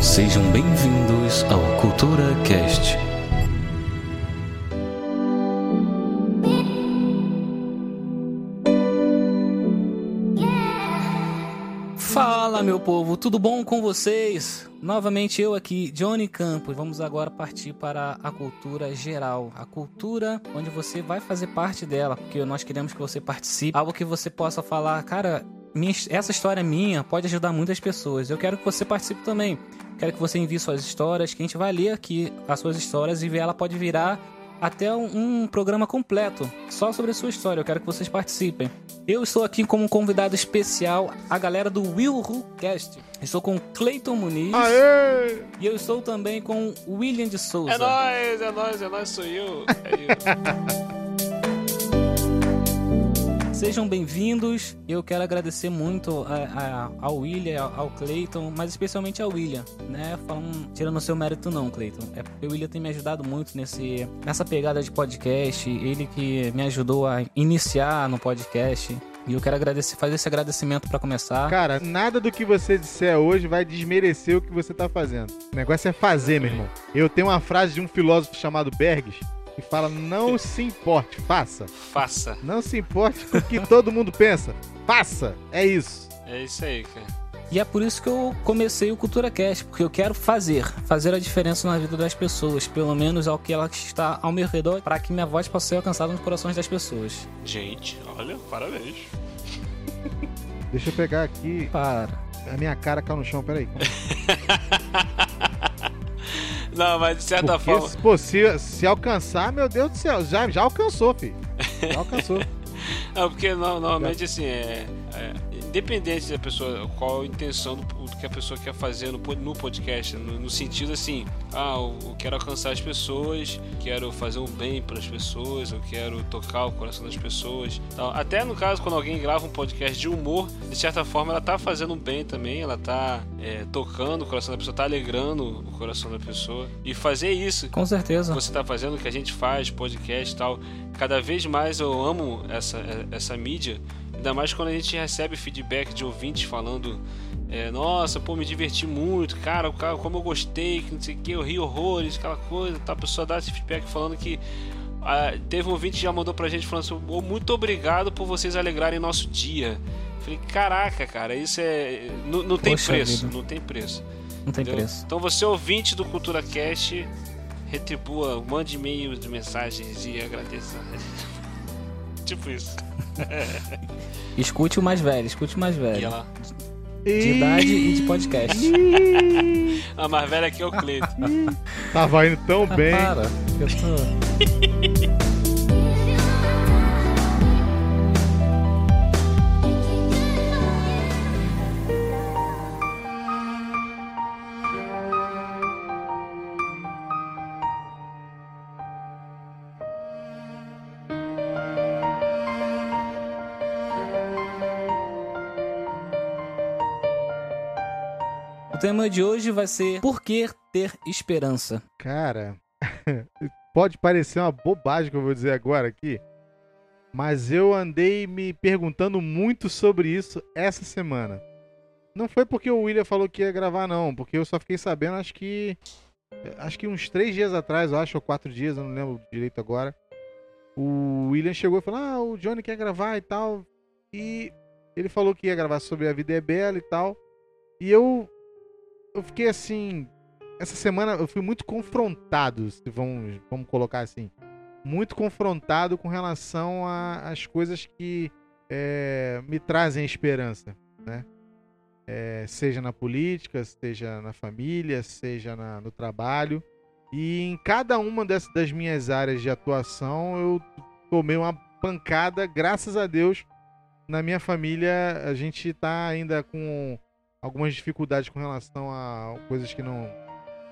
Sejam bem-vindos ao Cultura Cast. Fala, meu povo, tudo bom com vocês? Novamente eu aqui, Johnny Campos. Vamos agora partir para a cultura geral, a cultura onde você vai fazer parte dela, porque nós queremos que você participe, algo que você possa falar, cara, minha, essa história minha pode ajudar muitas pessoas. Eu quero que você participe também. Quero que você envie suas histórias, que a gente vai ler aqui as suas histórias e ver ela pode virar até um, um, programa completo só sobre a sua história. Eu quero que vocês participem. Eu estou aqui como convidado especial a galera do Will Who Cast. Estou com Cleiton Muniz. Aê! E eu estou também com William de Souza. É nóis, é nóis, é nóis, sou eu. É eu. Sejam bem-vindos. Eu quero agradecer muito a, a, ao William, ao Clayton, mas especialmente ao William, né? Falando, tirando o seu mérito não, Clayton. É porque o William tem me ajudado muito nesse, nessa pegada de podcast. Ele que me ajudou a iniciar no podcast. E eu quero agradecer, fazer esse agradecimento para começar. Cara, nada do que você disser hoje vai desmerecer o que você tá fazendo. O negócio é fazer, meu irmão. Eu tenho uma frase de um filósofo chamado Berges e fala: não se importe, faça. Faça. Não se importe com o que todo mundo pensa. Faça. É isso. É isso aí, cara. E é por isso que eu comecei o Cultura Cast, porque eu quero fazer, fazer a diferença na vida das pessoas, pelo menos ao que ela está ao meu redor, para que minha voz possa ser alcançada nos corações das pessoas. Gente, olha, parabéns. Deixa eu pegar aqui. Para. A minha cara caiu no chão, peraí. Não, mas de certa Porque, forma. Pô, se, se alcançar, meu Deus do céu, já, já alcançou, filho. Já alcançou. Não, porque no- normalmente assim, é, é, independente da pessoa, qual a intenção do, do que a pessoa quer fazer no, no podcast, no, no sentido assim, ah, eu, eu quero alcançar as pessoas, quero fazer um bem para as pessoas, eu quero tocar o coração das pessoas. Então, até no caso, quando alguém grava um podcast de humor, de certa forma ela tá fazendo um bem também, ela tá é, tocando o coração da pessoa, tá alegrando o coração da pessoa. E fazer isso Com certeza. você está fazendo, o que a gente faz, podcast e tal. Cada vez mais eu amo essa, essa mídia, ainda mais quando a gente recebe feedback de ouvintes falando: é, Nossa, pô, me diverti muito, cara, cara, como eu gostei, que não sei o que, eu ri horrores, aquela coisa. Tá? A pessoa dá esse feedback falando que. ah, teve um ouvinte que já mandou pra gente falando assim: "Ô, Muito obrigado por vocês alegrarem nosso dia. Falei, caraca, cara, isso é. Não, não tem Poxa preço, vida. não tem preço. Não tem Entendeu? preço. Então você ouvinte do Cultura Cast, retribua, mande e-mails de mensagens e agradeça. Tipo isso. Escute o mais velho, escute o mais E velho. ela. De idade e de podcast. A mais velha aqui é o Cleito. Tava indo tão Ah, bem. para. Eu tô... tema de hoje vai ser Por que ter esperança? Cara, pode parecer uma bobagem que eu vou dizer agora aqui, mas eu andei me perguntando muito sobre isso essa semana. Não foi porque o William falou que ia gravar, não, porque eu só fiquei sabendo, acho que. Acho que uns três dias atrás, eu acho, ou quatro dias, eu não lembro direito agora. O William chegou e falou: Ah, o Johnny quer gravar e tal. E ele falou que ia gravar sobre a vida é bela e tal. E eu. Eu fiquei assim, essa semana eu fui muito confrontado, se vamos, vamos colocar assim. Muito confrontado com relação às coisas que é, me trazem esperança, né? É, seja na política, seja na família, seja na- no trabalho. E em cada uma dessas, das minhas áreas de atuação eu tomei uma pancada, graças a Deus. Na minha família a gente tá ainda com algumas dificuldades com relação a coisas que não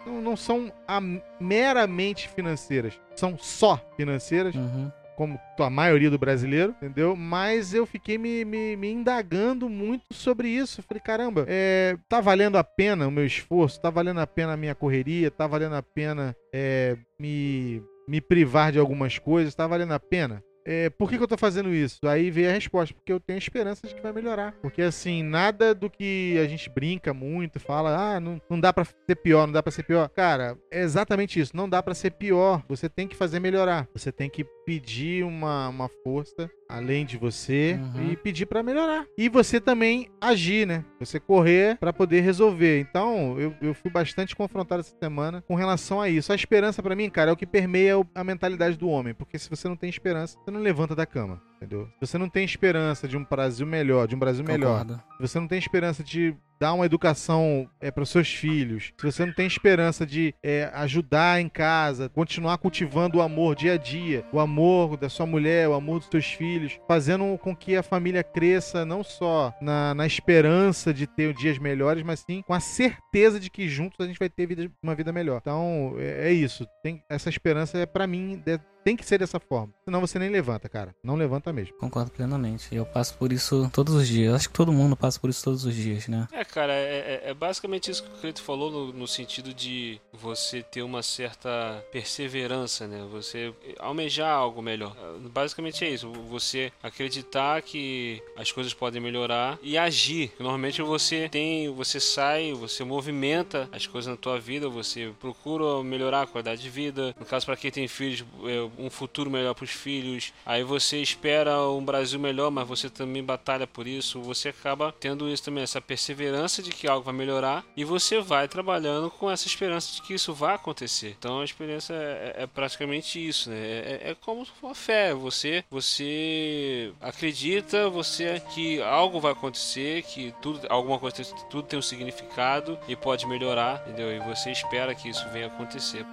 não, não são a- meramente financeiras, são só financeiras, Uhum. como a maioria do brasileiro, entendeu? Mas eu fiquei me, me, me indagando muito sobre isso. Falei, caramba, é, tá valendo a pena o meu esforço? Tá valendo a pena a minha correria? Tá valendo a pena é, me, me privar de algumas coisas? Tá valendo a pena? É, por que, que eu tô fazendo isso? Aí veio a resposta, porque eu tenho esperança de que vai melhorar. Porque assim, nada do que a gente brinca muito, fala, ah, não, não dá para ser pior, não dá para ser pior. Cara, é exatamente isso, não dá para ser pior. Você tem que fazer melhorar. Você tem que pedir uma, uma força além de você Uhum. e pedir pra melhorar. E você também agir, né? Você correr pra poder resolver. Então, eu, eu fui bastante confrontado essa semana com relação a isso. A esperança pra mim, cara, é o que permeia a mentalidade do homem, porque se você não tem esperança, você não levanta da cama, entendeu? Se você não tem esperança de um Brasil melhor, de um Brasil melhor, se você não tem esperança de dar uma educação é, para seus filhos, se você não tem esperança de é, ajudar em casa, continuar cultivando o amor dia a dia, o amor da sua mulher, o amor dos seus filhos, fazendo com que a família cresça não só na, na esperança de ter dias melhores, mas sim com a certeza de que juntos a gente vai ter vida- uma vida melhor. Então é, é isso. Tem, essa esperança é para mim de- tem que ser dessa forma. Senão você nem levanta, cara. Não levanta mesmo. Concordo plenamente. Eu passo por isso todos os dias. Acho que todo mundo passa por isso todos os dias, né? É, cara, é, é- é basicamente isso que o Cleito falou no, no sentido de você ter uma certa perseverança, né? Você almejar algo melhor. Basicamente é isso. Você acreditar que as coisas podem melhorar e agir. Normalmente você tem, você sai, você movimenta as coisas na tua vida, você procura melhorar a qualidade de vida. No caso, para quem tem filhos, é, um futuro melhor para os filhos. Aí você espera um Brasil melhor, mas você também batalha por isso. Você acaba tendo isso também, essa perseverança de que algo vai melhorar e você vai trabalhando com essa esperança de que isso vai acontecer. Então a experiência é, é praticamente isso, né? É, é como uma fé. Você, você acredita, você que algo vai acontecer, que tudo, alguma coisa, tudo tem um significado e pode melhorar, entendeu? E você espera que isso venha acontecer.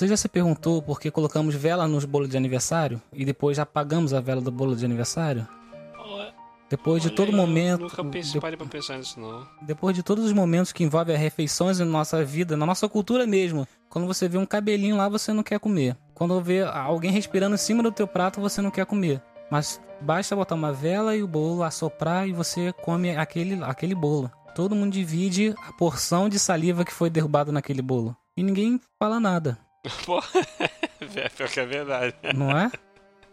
Você já se perguntou por que colocamos vela nos bolos de aniversário e depois apagamos a vela do bolo de aniversário? Depois de Olha, todo momento. Nunca pensei, de- pra pensar nisso, não. Depois de todos os momentos que envolvem as refeições na nossa vida, na nossa cultura mesmo. Quando você vê um cabelinho lá, você não quer comer. Quando vê alguém respirando em cima do teu prato, você não quer comer. Mas basta botar uma vela e o bolo, assoprar e você come aquele, aquele bolo. Todo mundo divide a porção de saliva que foi derrubada naquele bolo. E ninguém fala nada, Pô, é pior que é verdade. não é?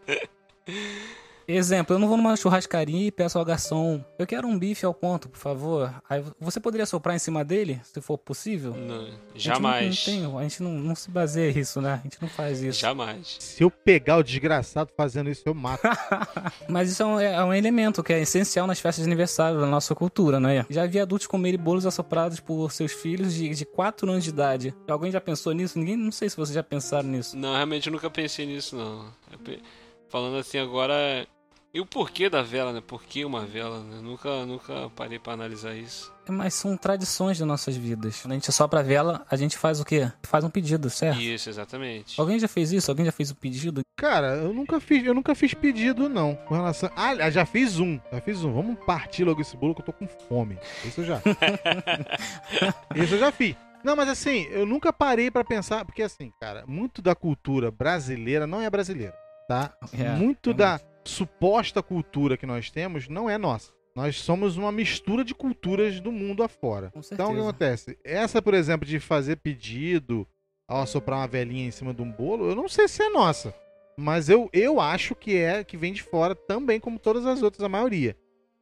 Exemplo, eu não vou numa churrascaria e peço ao garçom, eu quero um bife ao ponto, por favor. Aí você poderia soprar em cima dele, se for possível? Não, A gente não- jamais. Não, tem, a gente não, não se baseia nisso, né? A gente não faz isso. Jamais. Se eu pegar o desgraçado fazendo isso, eu mato. Mas isso é um, é um elemento que é essencial nas festas de aniversário da nossa cultura, né? Já vi adultos comerem bolos assoprados por seus filhos de, de 4 anos de idade. Alguém já pensou nisso? Ninguém, não sei se vocês já pensaram nisso. Não, realmente eu nunca pensei nisso, não. Eu pe- Falando assim agora. E o porquê da vela, né? Por que uma vela, né? Nunca, nunca parei pra analisar isso. Mas são tradições das nossas vidas. Quando a gente sopra a vela, a gente faz o quê? Faz um pedido, certo? Isso, exatamente. Alguém já fez isso? Alguém já fez o pedido? Cara, eu nunca fiz, eu nunca fiz pedido, não. Com relação. Ah, já fiz um. Já fiz um. Vamos partir logo esse bolo que eu tô com fome. Isso eu já. Isso eu já fiz. Não, mas assim, eu nunca parei pra pensar, porque assim, cara, muito da cultura brasileira não é brasileira, tá? É, muito realmente. da suposta cultura que nós temos não é nossa. Nós somos uma mistura de culturas do mundo afora. Então o que acontece? Essa, por exemplo, de fazer pedido ao assoprar uma velhinha em cima de um bolo, eu não sei se é nossa. Mas eu, eu acho que é que vem de fora também, como todas as outras, a maioria.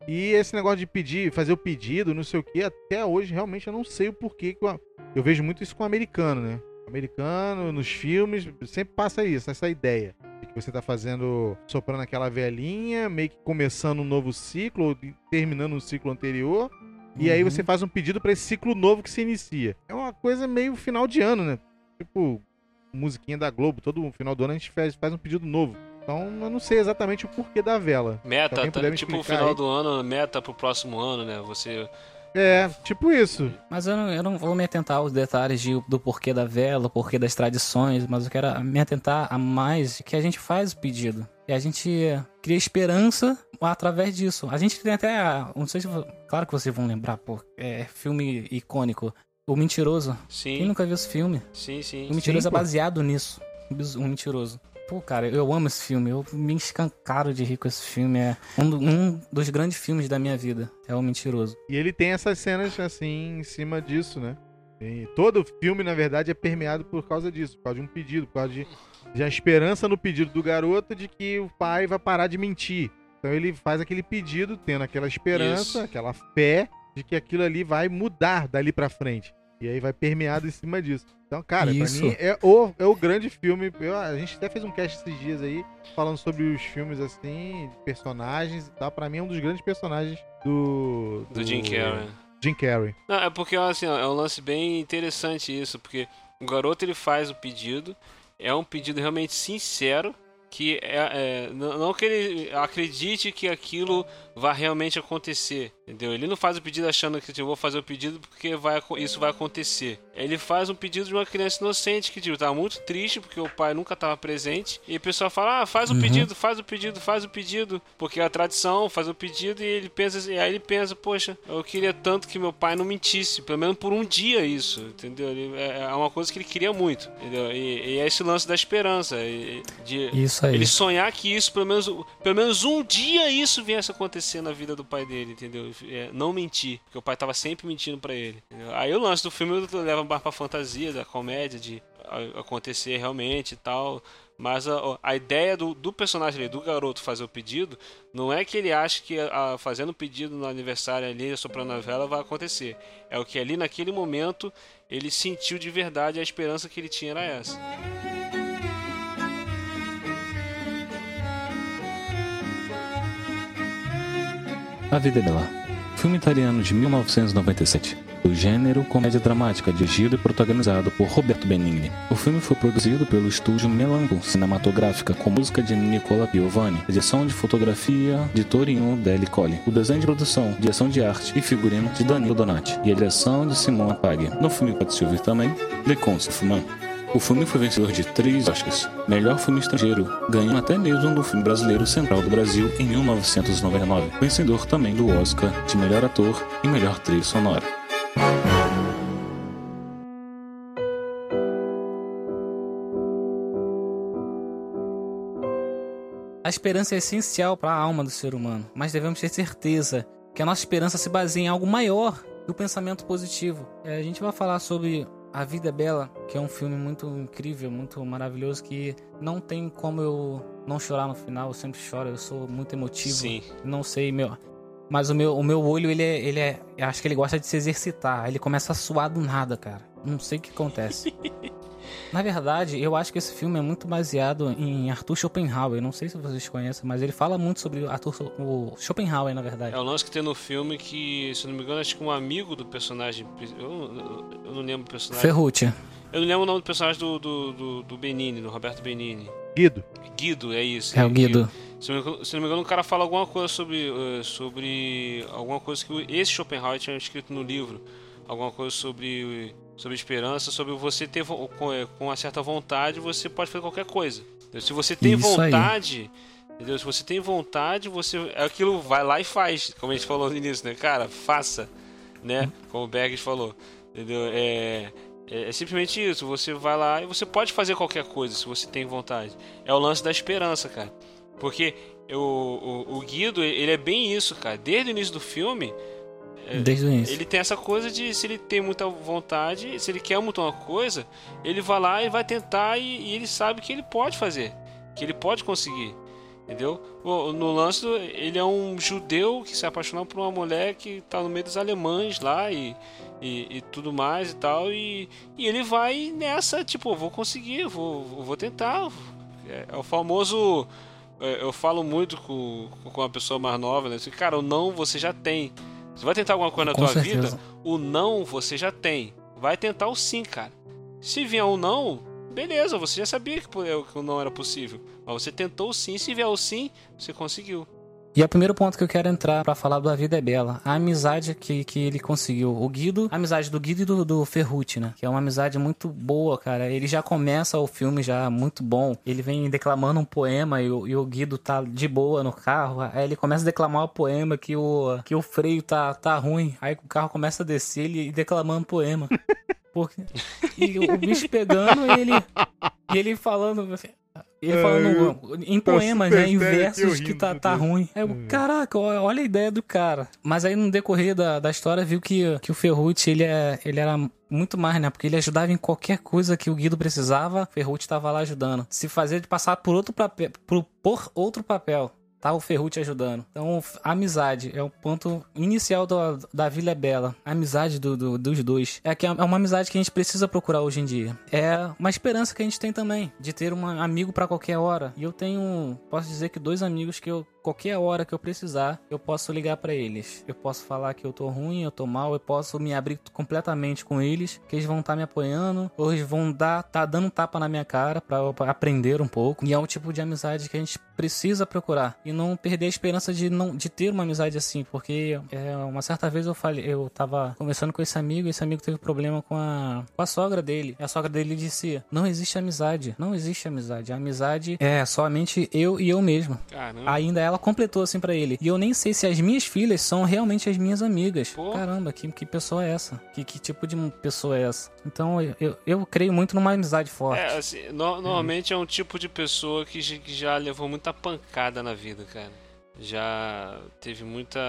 E esse negócio de pedir, fazer o pedido, não sei o que, até hoje realmente eu não sei o porquê. Que eu, eu vejo muito isso com o americano, né? Americano, nos filmes, sempre passa isso, essa ideia. De que você tá fazendo, soprando aquela velhinha, meio que começando um novo ciclo, ou terminando um ciclo anterior. E aí Uhum. você faz um pedido pra esse ciclo novo que se inicia. É uma coisa meio final de ano, né? Tipo, musiquinha da Globo, todo final do ano a gente faz, faz um pedido novo. Então eu não sei exatamente o porquê da vela. Meta, tá- tipo o final aí. do ano, meta pro próximo ano, né? Você. É, tipo isso. Mas eu não, eu não vou me atentar aos detalhes de- do porquê da vela, o porquê das tradições, mas eu quero me atentar a mais que a gente faz o pedido. E a gente cria esperança através disso. A gente tem até. a- Não sei se. Claro que vocês vão lembrar, pô. É filme icônico. O Mentiroso. Quem Sim, nunca viu esse filme? sim, sim. O Mentiroso Sim, é baseado nisso. O Mentiroso. Pô, cara, eu amo esse filme. Eu me escancaro de rir com esse filme. É um, do- um dos grandes filmes da minha vida. É o Mentiroso. E ele tem essas cenas assim em cima disso, né? E todo filme, na verdade, é permeado por causa disso, por causa de um pedido, por causa de, de a esperança no pedido do garoto de que o pai vai parar de mentir. Então ele faz aquele pedido, tendo aquela esperança, Isso. aquela fé de que aquilo ali vai mudar dali pra frente. E aí vai permeado em cima disso. Então, cara, Isso. pra mim é o, é o grande filme. Eu- a gente até fez um cast esses dias aí, falando sobre os filmes assim, de personagens e tal. Pra mim é um dos grandes personagens do. Do Jim Carrey. Jim Carrey. Não, é porque assim, é um lance bem interessante isso, porque o garoto ele faz o pedido, é um pedido realmente sincero, que é, é, não que ele acredite que aquilo vai realmente acontecer, entendeu? Ele não faz o pedido achando que tipo, eu vou fazer o pedido porque vai, isso vai acontecer. Ele faz um pedido de uma criança inocente que tipo, tá muito triste porque o pai nunca estava presente e o pessoal fala: "Ah, faz o Uhum. pedido, faz o pedido, faz o pedido", porque é a tradição, faz o pedido e ele pensa, e aí ele pensa: "Poxa, eu queria tanto que meu pai não mentisse, pelo menos por um dia isso", entendeu? Ele- é é uma coisa que ele queria muito, entendeu? E, e é esse lance da esperança, de Isso aí. ele sonhar que isso, pelo menos, pelo menos um dia isso viesse a acontecer na vida do pai dele, entendeu? É, não mentir, porque o pai tava sempre mentindo pra ele. entendeu? Aí o lance do filme leva mais pra fantasia, da comédia, de a- acontecer realmente e tal. Mas a, a ideia do, do personagem ali, do garoto fazer o pedido, não é que ele acha que a, fazendo o pedido no aniversário ali, soprando a vela, vai acontecer. É o que ali naquele momento ele sentiu de verdade a esperança que ele tinha era essa. A Vida é Bela. Filme italiano de 1997. Do gênero comédia dramática, dirigido e protagonizado por Roberto Benigni. O filme foi produzido pelo estúdio Melampo Cinematográfica com música de Nicola Piovani, edição de fotografia de Torino Deli Colli, o desenho de produção, direção de arte e figurino de Danilo Donati e a direção de Simone Paghi. No filme pode se ouvir também Le Conte Fumant. O filme foi vencedor de três Oscars. Melhor filme estrangeiro, ganhando até mesmo do filme brasileiro Central do Brasil em 1999. Vencedor também do Oscar de melhor ator e melhor trilha sonora. A esperança é essencial para a alma do ser humano, mas devemos ter certeza que a nossa esperança se baseia em algo maior que o pensamento positivo. É, a gente vai falar sobre A Vida é Bela, que é um filme muito incrível, muito maravilhoso, que não tem como eu não chorar no final, eu sempre choro, eu sou muito emotivo. Sim. Não sei, meu. Mas o meu, o meu olho, ele é, ele é. eu Acho que ele gosta de se exercitar. Ele começa a suar do nada, cara. Não sei o que acontece. Na verdade, eu acho que esse filme é muito baseado em Arthur Schopenhauer. Não sei se vocês conhecem, mas ele fala muito sobre Arthur o Schopenhauer, na verdade. É o lance que tem no filme que, se eu não me engano, acho que um amigo do personagem. Eu, eu- não lembro o personagem. Ferrucci. Eu não lembro o nome do personagem do, do, do, do Benini, do Roberto Benini. Guido. Guido, é isso. É o Guido. Se não, me engano- se não me engano, o cara fala alguma coisa sobre. eh, sobre alguma coisa que esse Schopenhauer tinha escrito no livro. Alguma coisa sobre, sobre esperança, sobre você ter vo- com, com uma certa vontade, você pode fazer qualquer coisa. Entendeu? Se você tem Isso aí. vontade. Entendeu? Se você tem vontade, você. É aquilo, vai lá e faz. Como a gente falou no início, né? Cara, faça. Né? Como o Bergs falou. Entendeu? É. É, é simplesmente isso, você vai lá e você pode fazer qualquer coisa se você tem vontade. É o lance da esperança, cara. Porque o, o, o Guido, ele é bem isso, cara. Desde o início do filme, é, Desde o início. ele tem essa coisa de se ele tem muita vontade, se ele quer muito uma coisa, ele vai lá e vai tentar e, e ele sabe que ele pode fazer, que ele pode conseguir. Entendeu? No lance, ele é um judeu que se apaixonou por uma mulher que tá no meio dos alemães lá e, e, e tudo mais e tal. E, e ele vai nessa, tipo, vou conseguir, vou, vou tentar. É, é o famoso. é, Eu falo muito com, com uma pessoa mais nova, né? Cara, o não você já tem. Você vai tentar alguma coisa na Com tua certeza. vida, o não você já tem. Vai tentar o sim, cara. Se vier um não, beleza, você já sabia que po- que o não era possível. Mas você tentou o sim, se vier o sim, você conseguiu. E é o primeiro ponto que eu quero entrar pra falar do A Vida é Bela. A amizade que, que ele conseguiu. O Guido, a amizade do Guido e do, do né? Que é uma amizade muito boa, cara. Ele já começa o filme já muito bom. Ele vem declamando um poema e o, e o Guido tá de boa no carro. Aí ele começa a declamar o poema que o, que o freio tá, tá ruim. Aí o carro começa a descer ele declamando poema. Porque... E o bicho pegando e ele, e ele falando. Ele falando em poemas, né? Em versos que tá, tá ruim. É, caraca, olha a ideia do cara. Mas aí no decorrer da, da história viu que, que o Ferrucci, ele, é, ele era muito mais, né? Porque ele ajudava em qualquer coisa que o Guido precisava, Ferrucci estava lá ajudando. Se fazer de passar por outro papel, por, por outro papel tá o Ferrucci ajudando. Então, amizade é o ponto inicial do, da Vila é Bela. A amizade do, do, dos dois. É, que é uma amizade que a gente precisa procurar hoje em dia. É uma esperança que a gente tem também, de ter um amigo para qualquer hora. E eu tenho, posso dizer que dois amigos que eu qualquer hora que eu precisar, eu posso ligar para eles. Eu posso falar que eu tô ruim, eu tô mal, eu posso me abrir completamente com eles, que eles vão estar tá me apoiando, ou eles vão dar, tá dando um tapa na minha cara para aprender um pouco. E é um tipo de amizade que a gente precisa procurar e não perder a esperança de não de ter uma amizade assim, porque é, uma certa vez eu falei, eu tava conversando com esse amigo, e esse amigo teve problema com a com a sogra dele. E a sogra dele disse: "Não existe amizade, não existe amizade. A amizade é somente eu e eu mesmo". Caramba. Ainda ela completou assim para ele. E eu nem sei se as minhas filhas são realmente as minhas amigas. Pô. Caramba, que, que pessoa é essa? Que, que tipo de pessoa é essa? Então eu, eu, eu creio muito numa amizade forte. É, assim, no, normalmente é um tipo de pessoa que, que já levou muita pancada na vida, cara. Já teve muita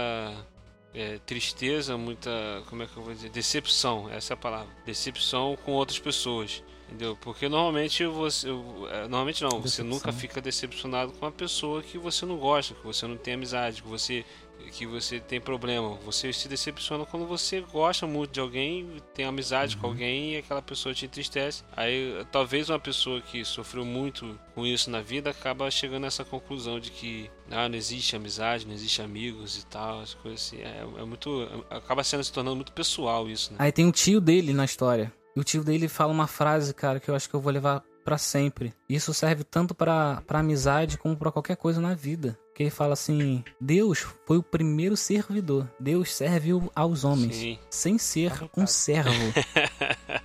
é, tristeza, muita. Como é que eu vou dizer? Decepção, essa é a palavra. Decepção com outras pessoas. Entendeu? Porque normalmente você. É, normalmente não, você nunca fica decepcionado com uma pessoa que você não gosta, que você não tem amizade, que você, que você tem problema. Você se decepciona quando você gosta muito de alguém, tem amizade uhum. com alguém e aquela pessoa te entristece. Aí talvez uma pessoa que sofreu muito com isso na vida acaba chegando nessa conclusão de que ah, não existe amizade, não existe amigos e tal, as coisas assim. É, é muito. Acaba sendo se tornando muito pessoal isso, né? Aí tem um tio dele na história e o tio dele fala uma frase, cara, que eu acho que eu vou levar para sempre. Isso serve tanto para amizade como para qualquer coisa na vida. Que ele fala assim: Deus foi o primeiro servidor. Deus serve aos homens, Sim. sem ser um servo.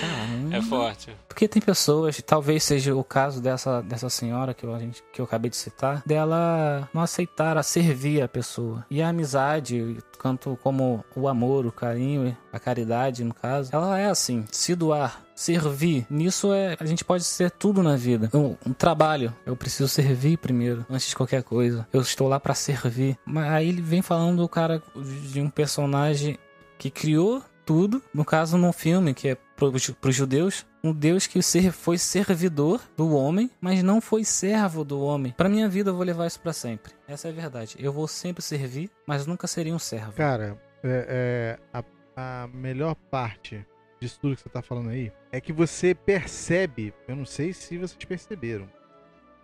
Caramba. É forte. Porque tem pessoas, talvez seja o caso dessa, dessa senhora que eu, gente, que eu acabei de citar, dela não aceitar a servir a pessoa. E a amizade, tanto como o amor, o carinho, a caridade, no caso, ela é assim: se doar, servir. Nisso é a gente pode ser tudo na vida. Um, um, trabalho, eu preciso servir primeiro, antes de qualquer coisa. Eu estou lá para servir. Mas aí ele vem falando o cara de um personagem que criou tudo, no caso num filme que é para os judeus, um Deus que foi servidor do homem, mas não foi servo do homem. Para minha vida eu vou levar isso para sempre. Essa é a verdade. Eu vou sempre servir, mas nunca seria um servo. Cara, é, é a, a melhor parte disso tudo que você tá falando aí é que você percebe, eu não sei se vocês perceberam,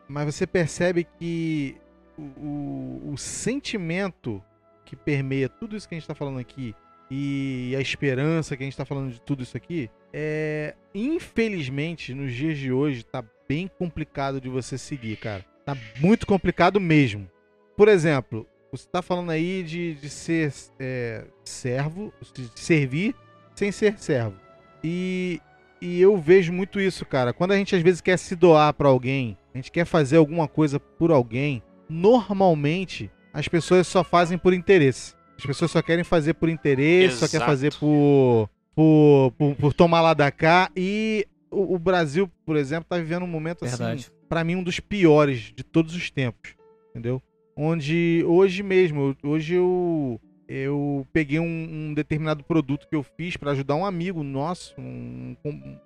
mas você percebe que o, o, o sentimento que permeia tudo isso que a gente tá falando aqui e a esperança que a gente tá falando de tudo isso aqui é infelizmente nos dias de hoje tá bem complicado de você seguir, cara. Tá muito complicado mesmo. Por exemplo, você tá falando aí de, de ser é, servo, de servir sem ser servo. E, e eu vejo muito isso, cara. Quando a gente às vezes quer se doar para alguém, a gente quer fazer alguma coisa por alguém, normalmente as pessoas só fazem por interesse. As pessoas só querem fazer por interesse, Exato. só quer fazer por, por, por, por, tomar lá da cá. E o, o, Brasil, por exemplo, tá vivendo um momento assim, Verdade. assim, para mim um dos piores de todos os tempos, entendeu? Onde hoje mesmo, hoje eu eu peguei um, um, determinado produto que eu fiz para ajudar um amigo nosso, um, um,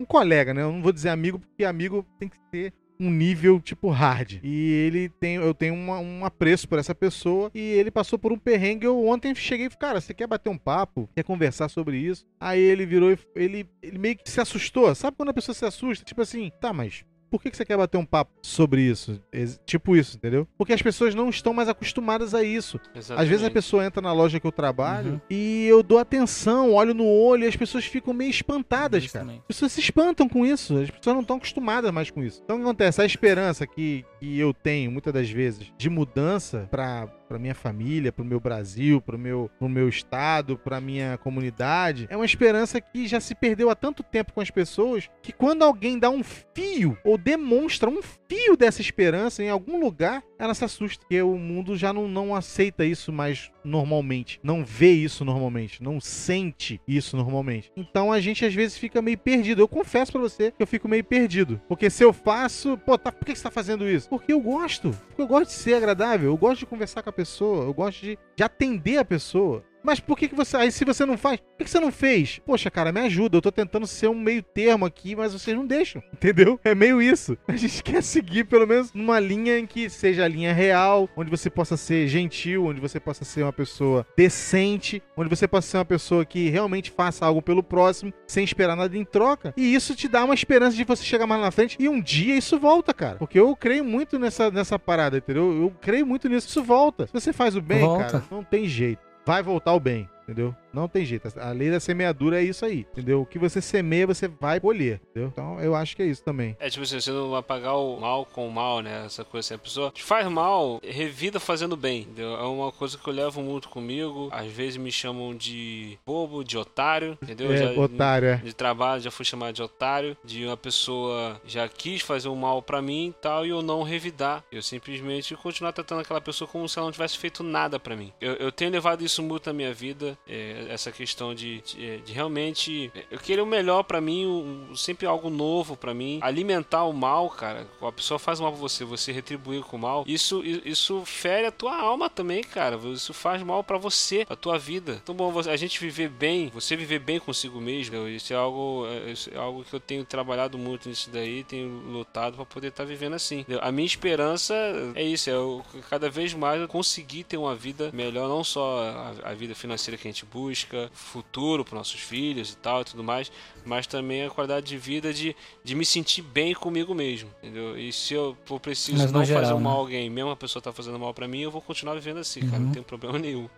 um, colega, né? Eu não vou dizer amigo porque amigo tem que ser um nível tipo hard. E ele tem, eu tenho uma, um apreço por essa pessoa e ele passou por um perrengue. Eu ontem cheguei e falei, cara, você quer bater um papo? Quer conversar sobre isso? Aí ele virou e ele, ele meio que se assustou. Sabe quando a pessoa se assusta? Tipo assim, tá, mas por que, você quer bater um papo sobre isso? Tipo isso, entendeu? Porque as pessoas não estão mais acostumadas a isso. Exatamente. Às vezes a pessoa entra na loja que eu trabalho uhum. e eu dou atenção, olho no olho e as pessoas ficam meio espantadas, cara. As pessoas se espantam com isso. As pessoas não estão acostumadas mais com isso. Então o que acontece? A esperança que, que eu tenho, muitas das vezes, de mudança para para minha família, para o meu Brasil, para o meu, meu estado, para minha comunidade, é uma esperança que já se perdeu há tanto tempo com as pessoas que quando alguém dá um fio ou demonstra um fio dessa esperança em algum lugar, ela se assusta, porque o mundo já não, não aceita isso mais normalmente, não vê isso normalmente, não sente isso normalmente. Então a gente às vezes fica meio perdido. Eu confesso para você que eu fico meio perdido, porque se eu faço, pô, tá, por que você tá fazendo isso? Porque eu gosto, porque eu gosto de ser agradável, eu gosto de conversar com a pessoa, eu gosto de, de atender a pessoa. Mas por que, que você. Aí se você não faz, por que, que você não fez? Poxa, cara, me ajuda. Eu tô tentando ser um meio termo aqui, mas vocês não deixam. Entendeu? É meio isso. A gente quer seguir, pelo menos, numa linha em que seja a linha real, onde você possa ser gentil, onde você possa ser uma pessoa decente, onde você possa ser uma pessoa que realmente faça algo pelo próximo, sem esperar nada em troca. E isso te dá uma esperança de você chegar mais na frente e um dia isso volta, cara. Porque eu creio muito nessa, nessa parada, entendeu? Eu creio muito nisso. Isso volta. Se você faz o bem, volta. cara, não tem jeito vai voltar o bem, entendeu? Não tem jeito. A lei da semeadura é isso aí, entendeu? O que você semeia, você vai colher, entendeu? Então eu acho que é isso também. É tipo assim, você não apagar o mal com o mal, né? Essa coisa assim. A pessoa faz mal, revida fazendo bem, entendeu? É uma coisa que eu levo muito comigo. Às vezes me chamam de bobo, de otário, entendeu? É, já, otário, é. De trabalho já fui chamado de otário, de uma pessoa já quis fazer um mal para mim e tal, e eu não revidar. Eu simplesmente continuar tratando aquela pessoa como se ela não tivesse feito nada para mim. Eu, eu, tenho levado isso muito na minha vida, é, essa questão de, de, de, realmente eu querer o melhor para mim, um, sempre algo novo para mim. Alimentar o mal, cara, a pessoa faz mal pra você, você retribuir com o mal, isso, isso fere a tua alma também, cara. Isso faz mal para você, a tua vida. Então, bom, a gente viver bem, você viver bem consigo mesmo, isso é algo, é, isso é algo que eu tenho trabalhado muito nisso daí, tenho lutado para poder estar tá vivendo assim. A minha esperança é isso, é eu, cada vez mais eu conseguir ter uma vida melhor, não só a, a vida financeira que a gente busca, futuro para nossos filhos e tal e tudo mais, mas também a qualidade de vida de, de me sentir bem comigo mesmo, entendeu? E se eu for preciso não geral, fazer um mal a alguém, mesmo a pessoa tá fazendo mal para mim, eu vou continuar vivendo assim, uhum. cara, não uhum. tem problema nenhum.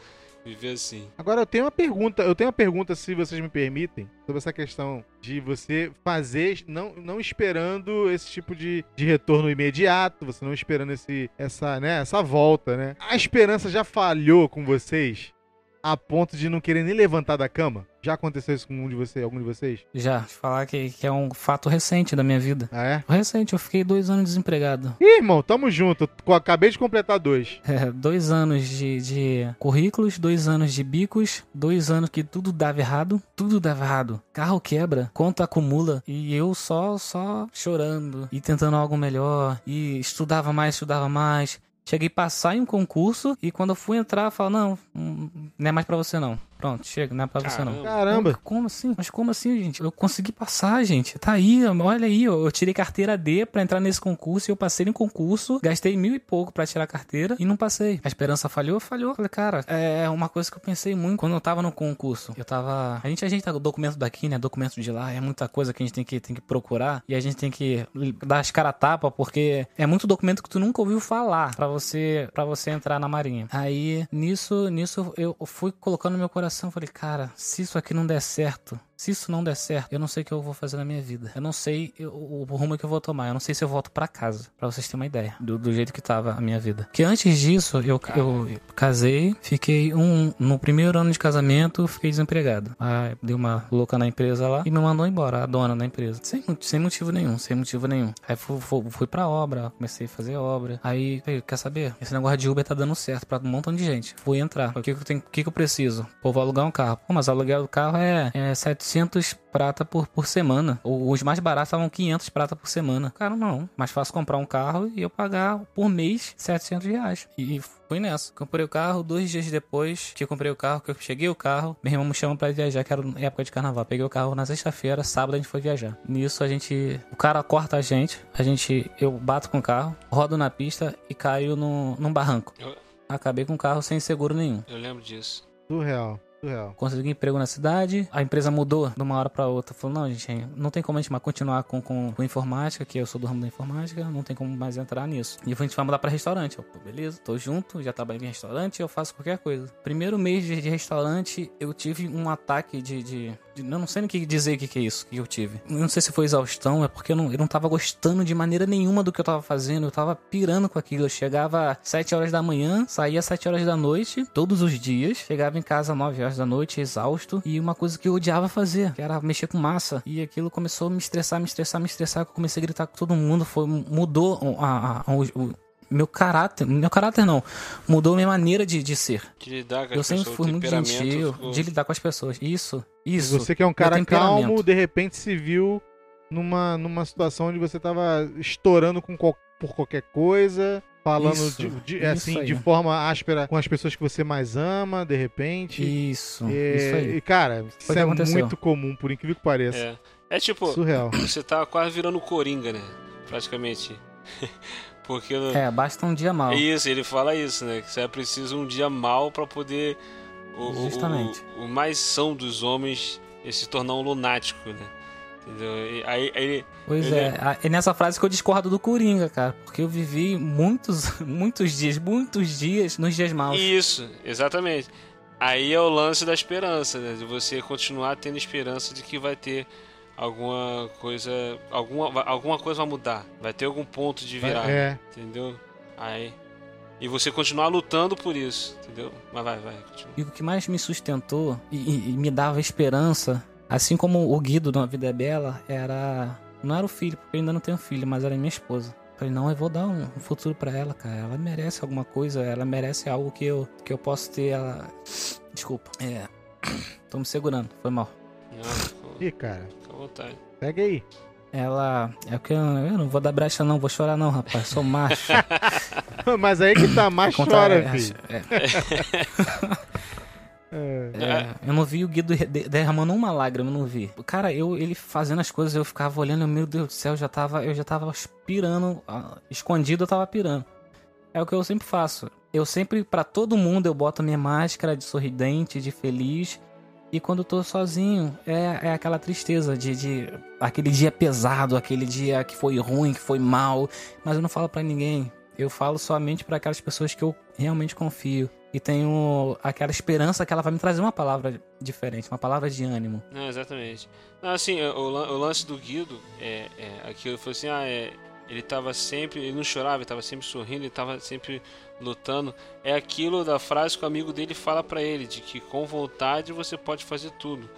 Viver assim. Agora eu tenho uma pergunta, eu tenho uma pergunta, se vocês me permitem, sobre essa questão de você fazer, não, não esperando esse tipo de, de retorno imediato, você não esperando esse, essa, né, essa volta, né? A esperança já falhou com vocês? A ponto de não querer nem levantar da cama? Já aconteceu isso com um de vocês, algum de vocês? Já, falar que, que é um fato recente da minha vida. Ah, é? Recente, eu fiquei dois anos desempregado. Ih, irmão, tamo junto. Eu acabei de completar dois. É, dois anos de, de currículos, dois anos de bicos, dois anos que tudo dava errado, tudo dava errado. Carro quebra, conta acumula e eu só, só chorando e tentando algo melhor e estudava mais, estudava mais. Cheguei a passar em um concurso e quando eu fui entrar, falo, não, não é mais para você não. Pronto, chega, não é pra Caramba. você não. Caramba! Como, como, assim? Mas como assim, gente? Eu consegui passar, gente. Tá aí, olha aí, eu tirei carteira D pra entrar nesse concurso e eu passei no concurso, gastei mil e pouco pra tirar a carteira e não passei. A esperança falhou? Falhou. Falei, cara, é uma coisa que eu pensei muito quando eu tava no concurso. Eu tava. A gente, a gente tá com documento daqui, né? Documento de lá, é muita coisa que a gente tem que, tem que procurar e a gente tem que dar as cara tapa porque é muito documento que tu nunca ouviu falar pra você, pra você entrar na marinha. Aí, nisso, nisso eu fui colocando no meu coração coração, falei, cara, se isso aqui não der certo, se isso não der certo, eu não sei o que eu vou fazer na minha vida. Eu não sei eu, o, rumo que eu vou tomar. Eu não sei se eu volto para casa. para vocês terem uma ideia do, do, jeito que tava a minha vida. Que antes disso, eu, eu, eu casei, fiquei um. No primeiro ano de casamento, fiquei desempregado. Aí dei uma louca na empresa lá e me mandou embora, a dona da empresa. Sem, sem motivo nenhum, sem motivo nenhum. Aí fui, fui, fui pra obra, comecei a fazer obra. Aí, quer saber? Esse negócio de Uber tá dando certo pra um montão de gente. Fui entrar. O que, que, eu, tenho, o que, que eu preciso? Pô, vou alugar um carro. Pô, mas aluguel do carro é, é 700 prata por, por semana. Os mais baratos estavam 500 prata por semana. Cara, não. Mais fácil comprar um carro e eu pagar por mês 700 reais. E fui nessa. Comprei o carro, dois dias depois que eu comprei o carro, que eu cheguei o carro, meu irmão me chama pra viajar, que era época de carnaval. Peguei o carro na sexta-feira, sábado a gente foi viajar. Nisso a gente. O cara corta a gente, a gente. Eu bato com o carro, rodo na pista e caio no, num barranco. Eu... Acabei com o carro sem seguro nenhum. Eu lembro disso. Surreal. Surreal. Consegui emprego na cidade, a empresa mudou de uma hora para outra. Falou: não, gente, não tem como a gente mais continuar com, com, com, informática, que eu sou do ramo da informática, não tem como mais entrar nisso. E a gente vai mudar para restaurante. Eu, beleza, tô junto, já trabalhei em restaurante, eu faço qualquer coisa. Primeiro mês de, de restaurante, eu tive um ataque de, de Eu não sei nem que dizer o que, que é isso que eu tive. Eu não sei se foi exaustão, é porque eu não, eu não tava gostando de maneira nenhuma do que eu tava fazendo. Eu tava pirando com aquilo. Eu chegava às 7 horas da manhã, saía às 7 horas da noite, todos os dias. Chegava em casa às 9 horas da noite, exausto. E uma coisa que eu odiava fazer, que era mexer com massa. E aquilo começou a me estressar, me estressar, me estressar. Eu comecei a gritar com todo mundo. Foi, mudou a, a, a, o, meu caráter, meu caráter não, mudou minha maneira de, de ser. De lidar com eu as sempre pessoas, fui muito gentil, ficou- de lidar com as pessoas. Isso, isso. Você que é um cara calmo, de repente se viu numa, numa situação onde você tava estourando com por qualquer coisa, falando Isso, de, de- isso assim, aí. de forma áspera com as pessoas que você mais ama, de repente. Isso, É, isso aí. E, cara, isso é aconteceu. muito comum, por incrível que pareça. É. É tipo, Surreal. você tá quase virando coringa, né? Praticamente. Porque É, basta um dia mal. Isso, ele fala isso, né? Que você é preciso um dia mal pra poder. O, o- Justamente. O, o mais são dos homens é se tornar um lunático, né? Entendeu? E aí, aí Pois Ele- é, é nessa frase que eu discordo do Coringa, cara. Porque eu vivi muitos, muitos dias, muitos dias nos dias maus. Isso, exatamente. Aí é o lance da esperança, né? De você continuar tendo esperança de que vai ter alguma coisa. Alguma, alguma coisa vai mudar. Vai ter algum ponto de virada. É, Entendeu? Aí. E você continuar lutando por isso, entendeu? Mas vai, vai, continua. E o que mais me sustentou e, e- e me dava esperança, assim como o Guido na Vida é Bela, era. Não era o filho, porque eu ainda não tenho filho, mas era minha esposa. Falei, não, eu vou dar um, um futuro pra ela, cara. Ela merece alguma coisa, ela merece algo que eu, que eu posso ter. Ela... Desculpa. É. Tô me segurando, foi mal. Não, Ih, cara, fica à vontade. pega aí. Ela. É que eu, eu não vou dar brecha, não, vou chorar, não, rapaz. Sou macho. Mas aí que tá, mais Conta- chora, é, filho. é, É. É, eu não vi o Guido de- derramando uma lágrima, eu não vi. Cara, eu ele fazendo as coisas, eu ficava olhando, meu Deus do céu, eu já tava, eu já tava pirando, ah, escondido eu tava pirando. É o que eu sempre faço. Eu sempre, pra todo mundo, eu boto minha máscara de sorridente, de feliz. E quando eu tô sozinho, é, é aquela tristeza de, de. aquele dia pesado, aquele dia que foi ruim, que foi mal. Mas eu não falo pra ninguém. Eu falo somente pra aquelas pessoas que eu realmente confio. E tenho aquela esperança que ela vai me trazer uma palavra diferente, uma palavra de ânimo. Não, exatamente. Não, assim, o, o lance do Guido é, é aquilo foi assim, ah, é, ele tava sempre, ele não chorava, ele tava sempre sorrindo, ele tava sempre lutando. É aquilo da frase que o amigo dele fala pra ele, de que com vontade você pode fazer tudo.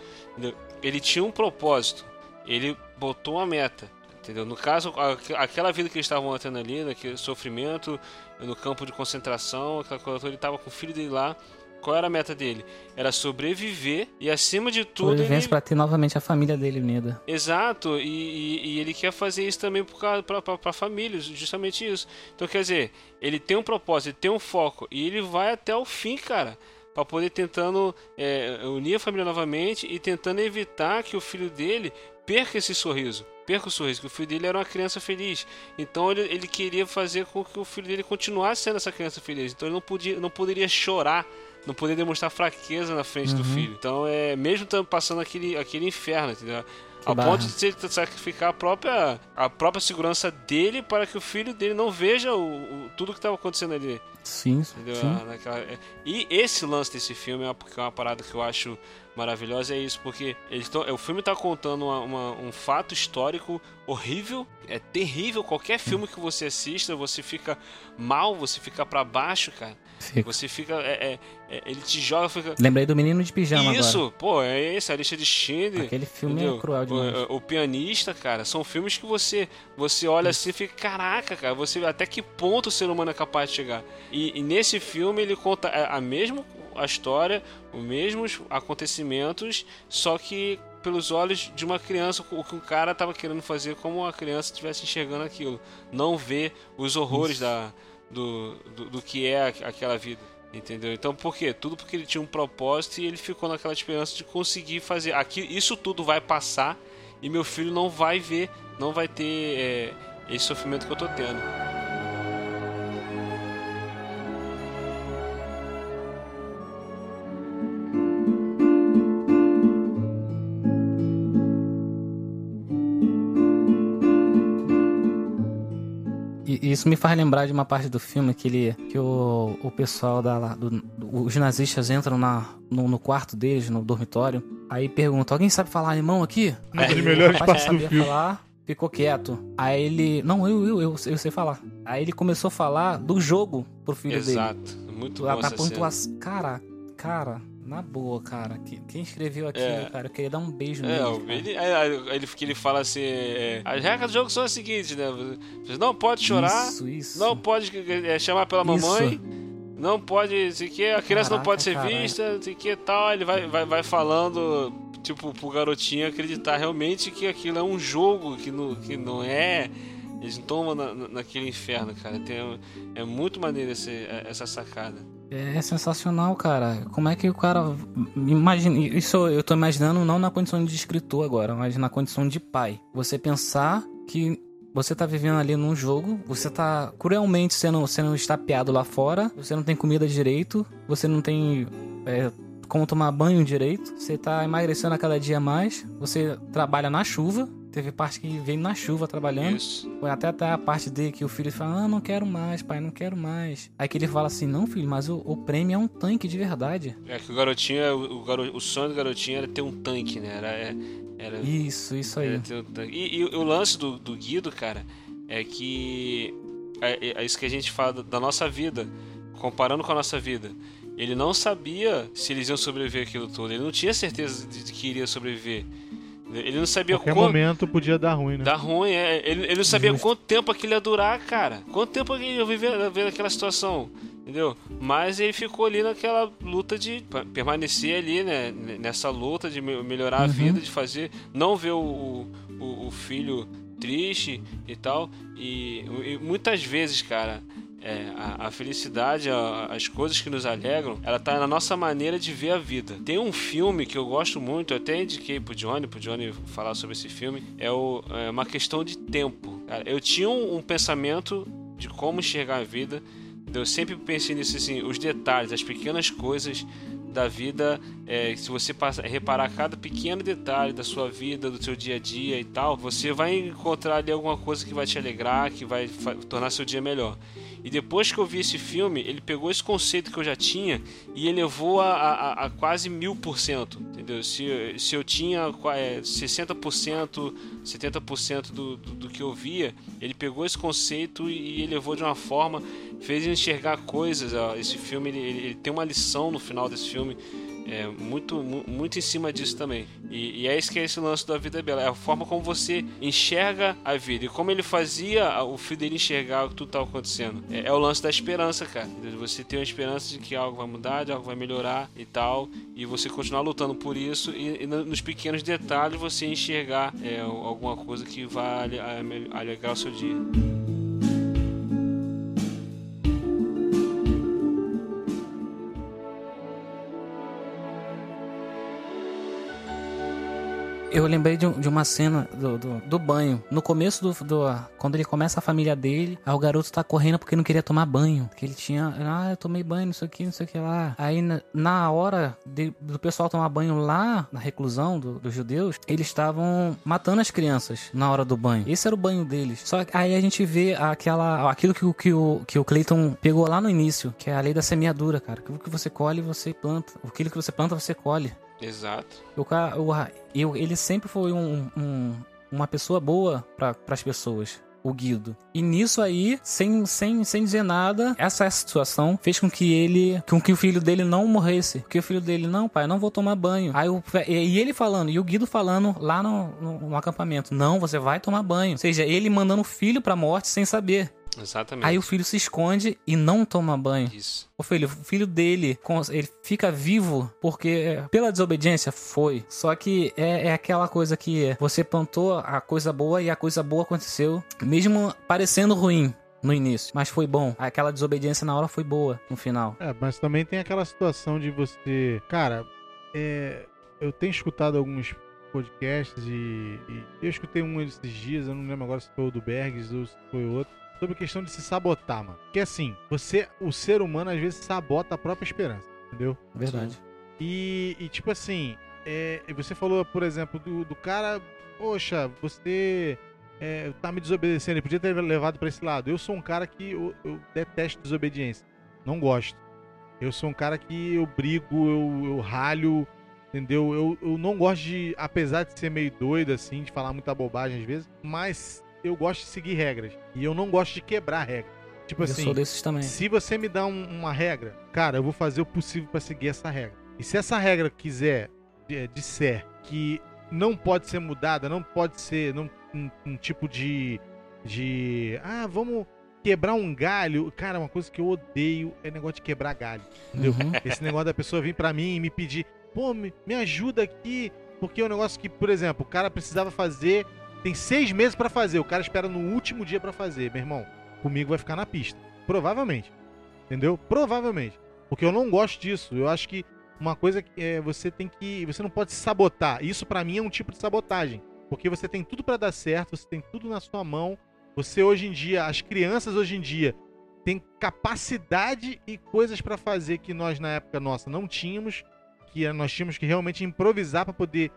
Ele tinha um propósito, ele botou uma meta. Entendeu? No caso, a- aquela vida que eles estavam tendo ali, naquele sofrimento, no campo de concentração, aquela coisa toda, ele estava com o filho dele lá. Qual era a meta dele? Era sobreviver e, acima de tudo, ele, Sobrevivência pra ter novamente a família dele unida. Exato, e, e- e ele quer fazer isso também para famílias, justamente isso. Então, quer dizer, ele tem um propósito, ele tem um foco, e ele vai até o fim, cara, para poder tentando é, unir a família novamente e tentando evitar que o filho dele perca esse sorriso. Perca o sorriso, que o filho dele era uma criança feliz. Então ele, ele queria fazer com que o filho dele continuasse sendo essa criança feliz. Então ele não, podia, não poderia chorar não poder demonstrar fraqueza na frente do Uhum. filho. Então, é mesmo passando aquele, aquele inferno, entendeu? Que A barra. ponto de que sacrificar a própria, a própria segurança dele para que o filho dele não veja o, o- tudo que estava acontecendo ali. Sim, Entendeu? sim. Ah, naquela- é. E esse lance desse filme é uma, é uma parada que eu acho maravilhosa, é isso, porque eles tão, é, o filme está contando uma- uma- um fato histórico horrível, é terrível. Qualquer filme que você assista, você fica mal, você fica para baixo, cara. Fica. Você fica. é- é- é- ele te joga, fica. Lembrei do Menino de Pijama Isso, pô, é isso, a lista de Schindler. agora. Aquele filme Entendeu? é cruel demais. O, o pianista, cara, são filmes que você você olha assim e fica, caraca, cara, você até que ponto o ser humano é capaz de chegar. E, e nesse filme ele conta a, a mesma a história, os mesmos acontecimentos, só que pelos olhos de uma criança, o que o cara tava querendo fazer como uma criança estivesse enxergando aquilo, não ver os horrores da, do, do, do que é aqu- aquela vida. Entendeu? Então por quê? Tudo porque ele tinha um propósito e ele ficou naquela esperança de conseguir fazer. Aqui, isso tudo vai passar e meu filho não vai ver, não vai ter é, esse sofrimento que eu tô tendo. Isso me faz lembrar de uma parte do filme que, ele, que o, o pessoal da, do, os nazistas entram na, no, no quarto deles, no dormitório, Aí pergunta, alguém sabe falar alemão aqui? Um dos Aí melhores partes do filme. falar, ficou quieto. Aí ele, não, eu, eu, eu, eu sei falar. Aí ele começou a falar do jogo pro filho dele. Exato. Muito bom da cena. pontuação. Cara, cara, na boa, cara. que- Quem escreveu aquilo, É. cara, eu queria dar um beijo É, nele. cara. ele, aí, ele, que ele fala assim: é, as regras do jogo são as seguintes, né? Você não pode chorar, Isso, isso. não pode é, chamar pela mamãe, não pode, sei que, a criança não Caraca, pode ser caralho. vista, sei que tal. Ele vai, vai, vai falando, tipo, pro garotinho acreditar realmente que aquilo é um jogo, que não, que não é. Eles não tomam na, na- naquele inferno, cara. Tem, é muito maneiro esse, essa sacada. É sensacional, cara. Como é que o cara. Imagina. Isso eu tô imaginando não na condição de escritor agora, mas na condição de pai. Você pensar que você tá vivendo ali num jogo, você tá cruelmente sendo, sendo estapeado lá fora, você não tem comida direito, você não tem. é, como tomar banho direito, você tá emagrecendo a cada dia mais, você trabalha na chuva, teve parte que veio na chuva trabalhando, Isso. foi até, até a parte dele que o filho fala, ah, não quero mais, pai, não quero mais. Aí que ele fala assim, não, filho, mas o, o prêmio é um tanque de verdade. É que o garotinho, é- o, garo, o sonho do garotinho era ter um tanque, né? Era, é- era, Isso, isso aí. um. E, e o lance do, do Guido, cara, é que é, é isso que a gente fala da- nossa vida, comparando com a nossa vida. Ele não sabia se eles iam sobreviver aquilo tudo. Ele não tinha certeza de que iria sobreviver. Ele não sabia Qualquer quanto. momento podia dar ruim, né? Dá ruim, é. Ele, ele não sabia Justo. quanto tempo aquilo ia durar, cara. Quanto tempo ele ia viver, viver naquela situação, entendeu? Mas ele ficou ali naquela luta de permanecer ali, né? Nessa luta de me- melhorar a Uhum. vida, de fazer. Não ver o, o, o filho triste e tal. E, e muitas vezes, cara. É, a, a felicidade, a- as coisas que nos alegram, ela tá na nossa maneira de ver a vida. Tem um filme que eu gosto muito, eu até indiquei pro Johnny, pro Johnny falar sobre esse filme, é, o, é uma questão de tempo. Cara, eu tinha um, um pensamento de como enxergar a vida, eu sempre pensei nisso assim, os detalhes, as pequenas coisas da vida, é, se você passa, reparar cada pequeno detalhe da sua vida, do seu dia a dia e tal, você vai encontrar ali alguma coisa que vai te alegrar, que vai tornar seu dia melhor. E depois que eu vi esse filme, ele pegou esse conceito que eu já tinha e elevou a, a, a quase mil por cento, entendeu? Se, se eu tinha é, 60%, 70% do, do, do que eu via, ele pegou esse conceito e elevou de uma forma, fez enxergar coisas. ó, esse filme, ele, ele- ele tem uma lição no final desse filme, é, muito, mu- muito em cima disso também. E, e é isso que é esse lance da vida bela. É a forma como você enxerga a vida. E como ele fazia o filho dele enxergar o que estava acontecendo. É, é o lance da esperança, cara. Você ter uma esperança de que algo vai mudar, de algo vai melhorar e tal. E você continuar lutando por isso. E, e no- nos pequenos detalhes você enxergar é, alguma coisa que vai ale- ale- alegrar o seu dia. Eu lembrei de, um- de uma cena do, do, do banho. No começo do, do. Quando ele começa a família dele, aí o garoto tá correndo porque não queria tomar banho. Que ele tinha. Ah, eu tomei banho, não sei o que, não sei o que lá. Aí na, na hora de- do pessoal tomar banho lá, na reclusão do- dos judeus, eles estavam matando as crianças na hora do banho. Esse era o banho deles. Só que aí a gente vê aquela. aquilo que, que, o, que o Clayton pegou lá no início, que é a lei da semeadura, cara. Aquilo que você colhe, você planta. Aquilo que você planta, você colhe. Exato. O o, ele sempre foi um, um- uma pessoa boa para as pessoas. O Guido. E nisso aí, sem, sem, sem dizer nada, essa situação fez com que ele. com que o filho dele não morresse. Porque o filho dele, não, pai, não vou tomar banho. Aí o, e e ele falando, e o Guido falando lá no, no, no acampamento: Não, você vai tomar banho. Ou seja, ele mandando o filho pra morte sem saber. Exatamente. Aí o filho se esconde e não toma banho. Isso. O filho, o filho dele, ele fica vivo porque é, pela desobediência foi. Só que é, é aquela coisa que você plantou a coisa boa e a coisa boa aconteceu, mesmo parecendo ruim no início, mas foi bom. Aquela desobediência na hora foi boa no final. É, mas também tem aquela situação de você. Cara, é, eu tenho escutado alguns podcasts e, e eu escutei um esses dias, eu não lembro agora se foi o do Bergs ou se foi outro, sobre a questão de se sabotar, mano. Porque assim, você, o ser humano às vezes sabota a própria esperança, entendeu? Verdade. E, e, tipo assim, é, você falou, por exemplo, do, do cara, poxa, você é, tá me desobedecendo, ele podia ter levado pra esse lado. Eu sou um cara que eu, eu detesto desobediência, não gosto. Eu sou um cara que eu brigo, eu, eu ralho, Entendeu? Eu, eu não gosto de, apesar de ser meio doido, assim, de falar muita bobagem às vezes, mas eu gosto de seguir regras. E eu não gosto de quebrar regras. Tipo eu assim, sou desses também. se você me dá um- uma regra, cara, eu vou fazer o possível pra seguir essa regra. E se essa regra quiser, é, disser que não pode ser mudada, não pode ser não, um, um tipo de. de. Ah, vamos quebrar um galho. Cara, uma coisa que eu odeio é negócio de quebrar galho. Entendeu? Uhum. Esse negócio da pessoa vir pra mim e me pedir, pô, me, me ajuda aqui. Porque é um negócio que, por exemplo, o cara precisava fazer, tem seis meses pra fazer, o cara espera no último dia pra fazer. Meu irmão, comigo vai ficar na pista. Provavelmente. Entendeu? Provavelmente. Porque eu não gosto disso. Eu acho que uma coisa que é, você tem que. Você não pode se sabotar. Isso pra mim é um tipo de sabotagem. Porque você tem tudo pra dar certo, você tem tudo na sua mão. Você hoje em dia, as crianças hoje em dia, têm capacidade e coisas pra fazer que nós na época nossa não tínhamos. Que nós tínhamos que realmente improvisar pra poder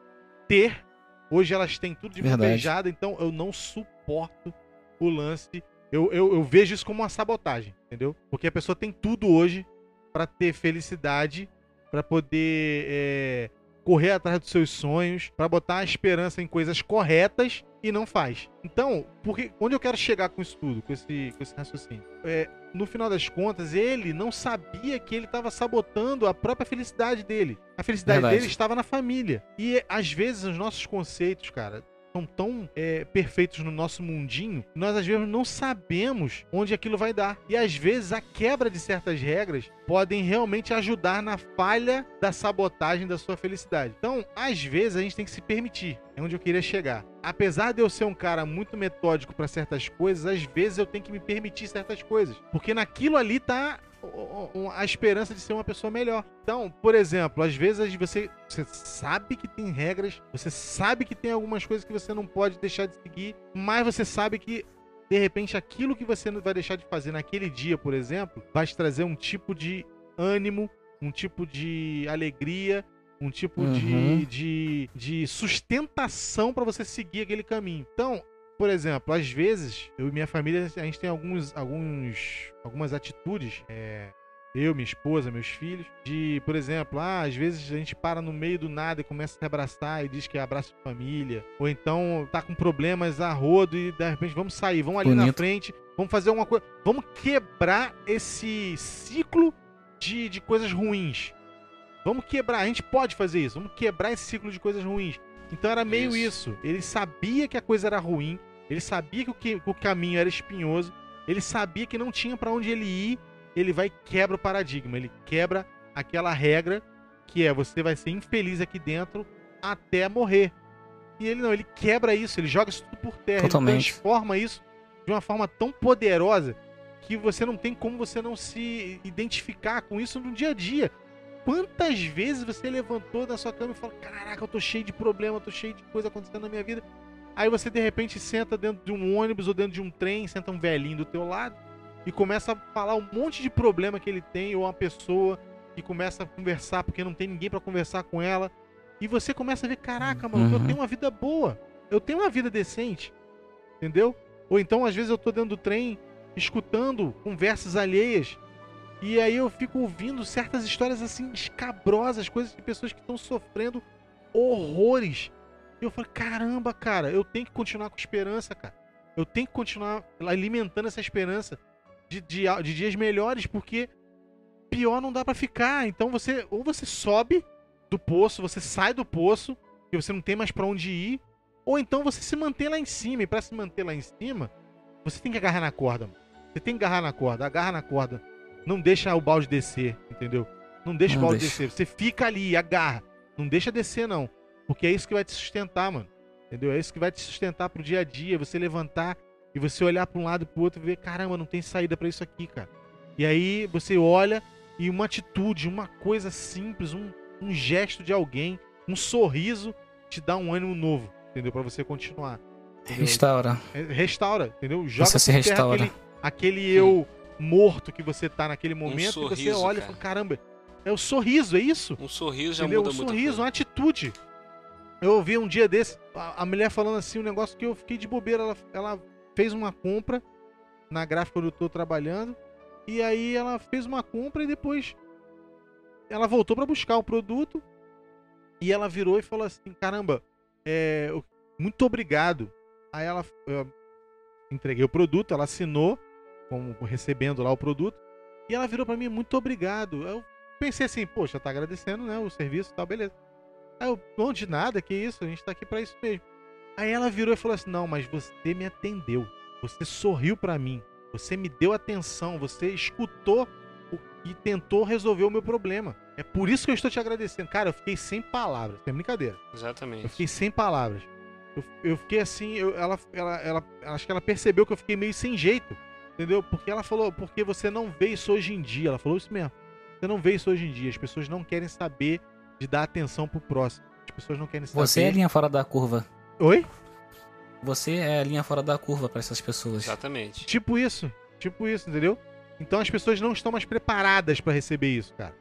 ter. Hoje elas têm tudo de Verdade. beijada, então eu não suporto o lance. Eu, eu, eu vejo isso como uma sabotagem, entendeu? Porque a pessoa tem tudo hoje pra ter felicidade, pra poder é, correr atrás dos seus sonhos, pra botar a esperança em coisas corretas e não faz. Então, porque onde eu quero chegar com isso tudo, com esse, com esse raciocínio? É, no final das contas, ele não sabia que ele estava sabotando a própria felicidade dele. A felicidade Verdade. dele estava na família. E às vezes os nossos conceitos, cara, são tão é, perfeitos no nosso mundinho, nós às vezes não sabemos onde aquilo vai dar. E às vezes a quebra de certas regras podem realmente ajudar na falha da sabotagem da sua felicidade. Então, às vezes a gente tem que se permitir. É onde eu queria chegar. Apesar de eu ser um cara muito metódico para certas coisas, às vezes eu tenho que me permitir certas coisas, porque naquilo ali tá a esperança de ser uma pessoa melhor. Então, por exemplo, às vezes você, você sabe que tem regras, você sabe que tem algumas coisas que você não pode deixar de seguir, mas você sabe que de repente aquilo que você vai deixar de fazer naquele dia, por exemplo, vai te trazer um tipo de ânimo, um tipo de alegria, um tipo Uhum. de, de, de sustentação para você seguir aquele caminho. Então, por exemplo, às vezes, eu e minha família, a gente tem alguns, alguns, algumas atitudes, é, eu, minha esposa, meus filhos, de, por exemplo, ah, às vezes a gente para no meio do nada e começa a se abraçar e diz que é abraço de família, ou então tá com problemas a rodo e de repente vamos sair, vamos ali na Bonito. frente, vamos fazer alguma coisa, vamos quebrar esse ciclo de, de coisas ruins. Vamos quebrar, a gente pode fazer isso, vamos quebrar esse ciclo de coisas ruins. Então era meio Isso. isso. Ele sabia que a coisa era ruim, ele sabia que o, que- o caminho era espinhoso, ele sabia que não tinha pra onde ele ir, ele vai e quebra o paradigma, ele quebra aquela regra que é você vai ser infeliz aqui dentro até morrer. E ele não, ele quebra isso, ele joga isso tudo por terra, Totalmente. ele transforma isso de uma forma tão poderosa que você não tem como você não se identificar com isso no dia a dia. Quantas vezes você levantou da sua cama e falou: Caraca, eu tô cheio de problema, eu tô cheio de coisa acontecendo na minha vida. Aí você de repente senta dentro de um ônibus ou dentro de um trem, senta um velhinho do teu lado e começa a falar um monte de problema que ele tem, ou uma pessoa que começa a conversar porque não tem ninguém pra conversar com ela. E você começa a ver: Caraca, mano, eu Uhum. tenho uma vida boa, eu tenho uma vida decente, entendeu? Ou então, às vezes, eu tô dentro do trem escutando conversas alheias. E aí eu fico ouvindo certas histórias assim escabrosas, coisas de pessoas que estão sofrendo horrores. E eu falo, caramba, cara, eu tenho que continuar com esperança, cara. Eu tenho que continuar alimentando essa esperança de, de, de dias melhores, porque pior não dá pra ficar. Então você, ou você sobe do poço, você sai do poço, que você não tem mais pra onde ir, ou então você se mantém lá em cima. E pra se manter lá em cima, você tem que agarrar na corda. Mano. Você tem que agarrar na corda, agarra na corda. Não deixa o balde descer, entendeu? Não deixa Não o balde deixa. descer. Você fica ali, agarra. Não deixa descer, não. Porque é isso que vai te sustentar, mano. Entendeu? É isso que vai te sustentar pro dia a dia. Você levantar e você olhar pra um lado e pro outro e ver, caramba, não tem saída pra isso aqui, cara. E aí você olha e uma atitude, uma coisa simples, um, um gesto de alguém, um sorriso te dá um ânimo novo, entendeu? Pra você continuar. entendeu? Restaura. É, Restaura, entendeu? Joga Você se restaura. Aquele, aquele eu morto que você tá naquele momento e você sorriso, olha e cara. fala, caramba, é o sorriso, é isso? Um sorriso já Entendeu? muda Um sorriso, uma atitude. Eu ouvi um dia desse, a, a mulher falando assim, um negócio que eu fiquei de bobeira. Ela, ela fez uma compra na gráfica onde eu tô trabalhando. E aí ela fez uma compra e depois ela voltou pra buscar o produto. E ela virou e falou assim: caramba, é, muito obrigado. Aí ela entreguei o produto, ela assinou, como recebendo lá o produto, e ela virou para mim: muito obrigado. Eu pensei assim: poxa, tá agradecendo, né? O serviço e tal, beleza. Aí eu, bom, de nada, que isso, a gente tá aqui para isso mesmo. Aí ela virou e falou assim: não, mas você me atendeu, você sorriu para mim, você me deu atenção, você escutou e tentou resolver o meu problema. É por isso que eu estou te agradecendo. Cara, eu fiquei sem palavras. Sem brincadeira. Exatamente. Eu fiquei sem palavras. Eu, eu fiquei assim, eu, ela, ela, ela, acho que ela percebeu que eu fiquei meio sem jeito. Entendeu? Porque ela falou, porque você não vê isso hoje em dia. Ela falou isso mesmo. Você não vê isso hoje em dia. As pessoas não querem saber de dar atenção pro próximo. As pessoas não querem saber. Você é a linha fora da curva. Oi? Você é a linha fora da curva para essas pessoas. Exatamente. Tipo isso. Tipo isso, entendeu? Então as pessoas não estão mais preparadas para receber isso, cara.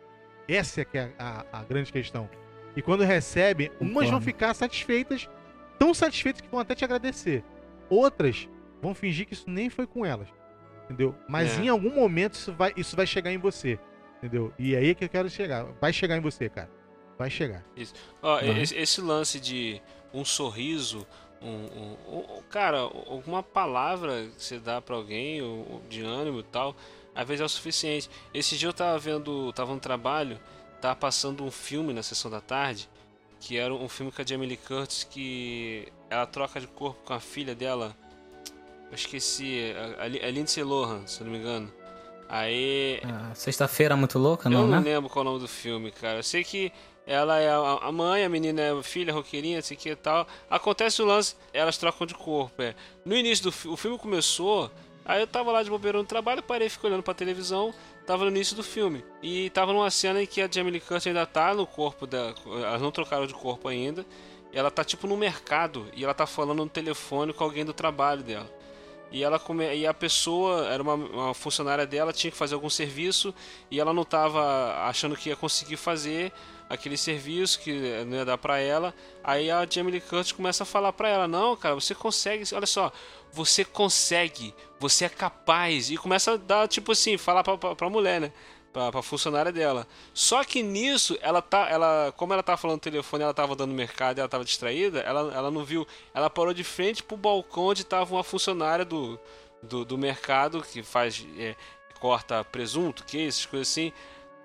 Essa é que é a, a, a grande questão. E quando recebem, umas vão ficar satisfeitas, tão satisfeitas que vão até te agradecer. Outras vão fingir que isso nem foi com elas. Entendeu? Mas é. em algum momento isso vai, isso vai chegar em você. Entendeu? E é aí que eu quero chegar. Vai chegar em você, cara. Vai chegar. Isso. Ó, esse, esse, lance de um sorriso, um, um, um, cara, alguma palavra que você dá para alguém, de ânimo e tal, às vezes é o suficiente. Esse dia eu tava vendo, tava no trabalho, tava passando um filme na sessão da tarde, que era um filme com a Jamie Lee Curtis que ela troca de corpo com a filha dela. Eu esqueci, a, a Lindsay Lohan, se não me engano. Aí. Ah, Sexta-feira muito louca, não? Eu não né? lembro qual é o nome do filme, cara. Eu sei que ela é a mãe, a menina é a filha, roqueirinha, sei que e tal. Acontece o lance, elas trocam de corpo. É. No início do o filme começou Aí eu tava lá de bobeira no trabalho, parei, fiquei olhando pra televisão, tava no início do filme. E tava numa cena em que a Jamie Lee Curtis ainda tá no corpo dela, elas não trocaram de corpo ainda. E ela tá tipo no mercado e ela tá falando no telefone com alguém do trabalho dela. E ela come... e a pessoa era uma, uma funcionária dela, tinha que fazer algum serviço e ela não tava achando que ia conseguir fazer aquele serviço que não ia dar para ela. Aí a Jamie Lee Curtis começa a falar para ela: "Não, cara, você consegue, olha só, você consegue, você é capaz". E começa a dar tipo assim, falar para pra mulher, né? Pra, pra funcionária dela. Só que nisso, ela tá. Ela, como ela tava falando no telefone, ela tava dando mercado ela tava distraída, ela, ela não viu. Ela parou de frente pro balcão onde tava uma funcionária do, do, do mercado que faz. É, corta presunto, queijo, essas coisas assim.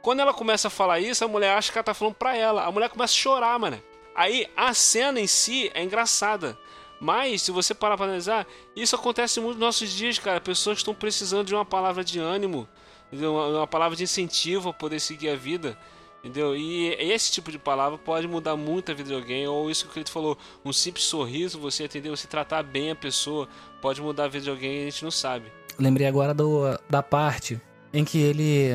Quando ela começa a falar isso, a mulher acha que ela tá falando pra ela. A mulher começa a chorar, mano. Aí a cena em si é engraçada. Mas, se você parar pra analisar, isso acontece muito nos nossos dias, cara. Pessoas estão precisando de uma palavra de ânimo, uma, uma palavra de incentivo para poder seguir a vida. Entendeu? E esse tipo de palavra pode mudar muito a vida de alguém. Ou isso que ele falou, um simples sorriso, você entender, você tratar bem a pessoa, pode mudar a vida de alguém e a gente não sabe. Lembrei agora do, da parte em que ele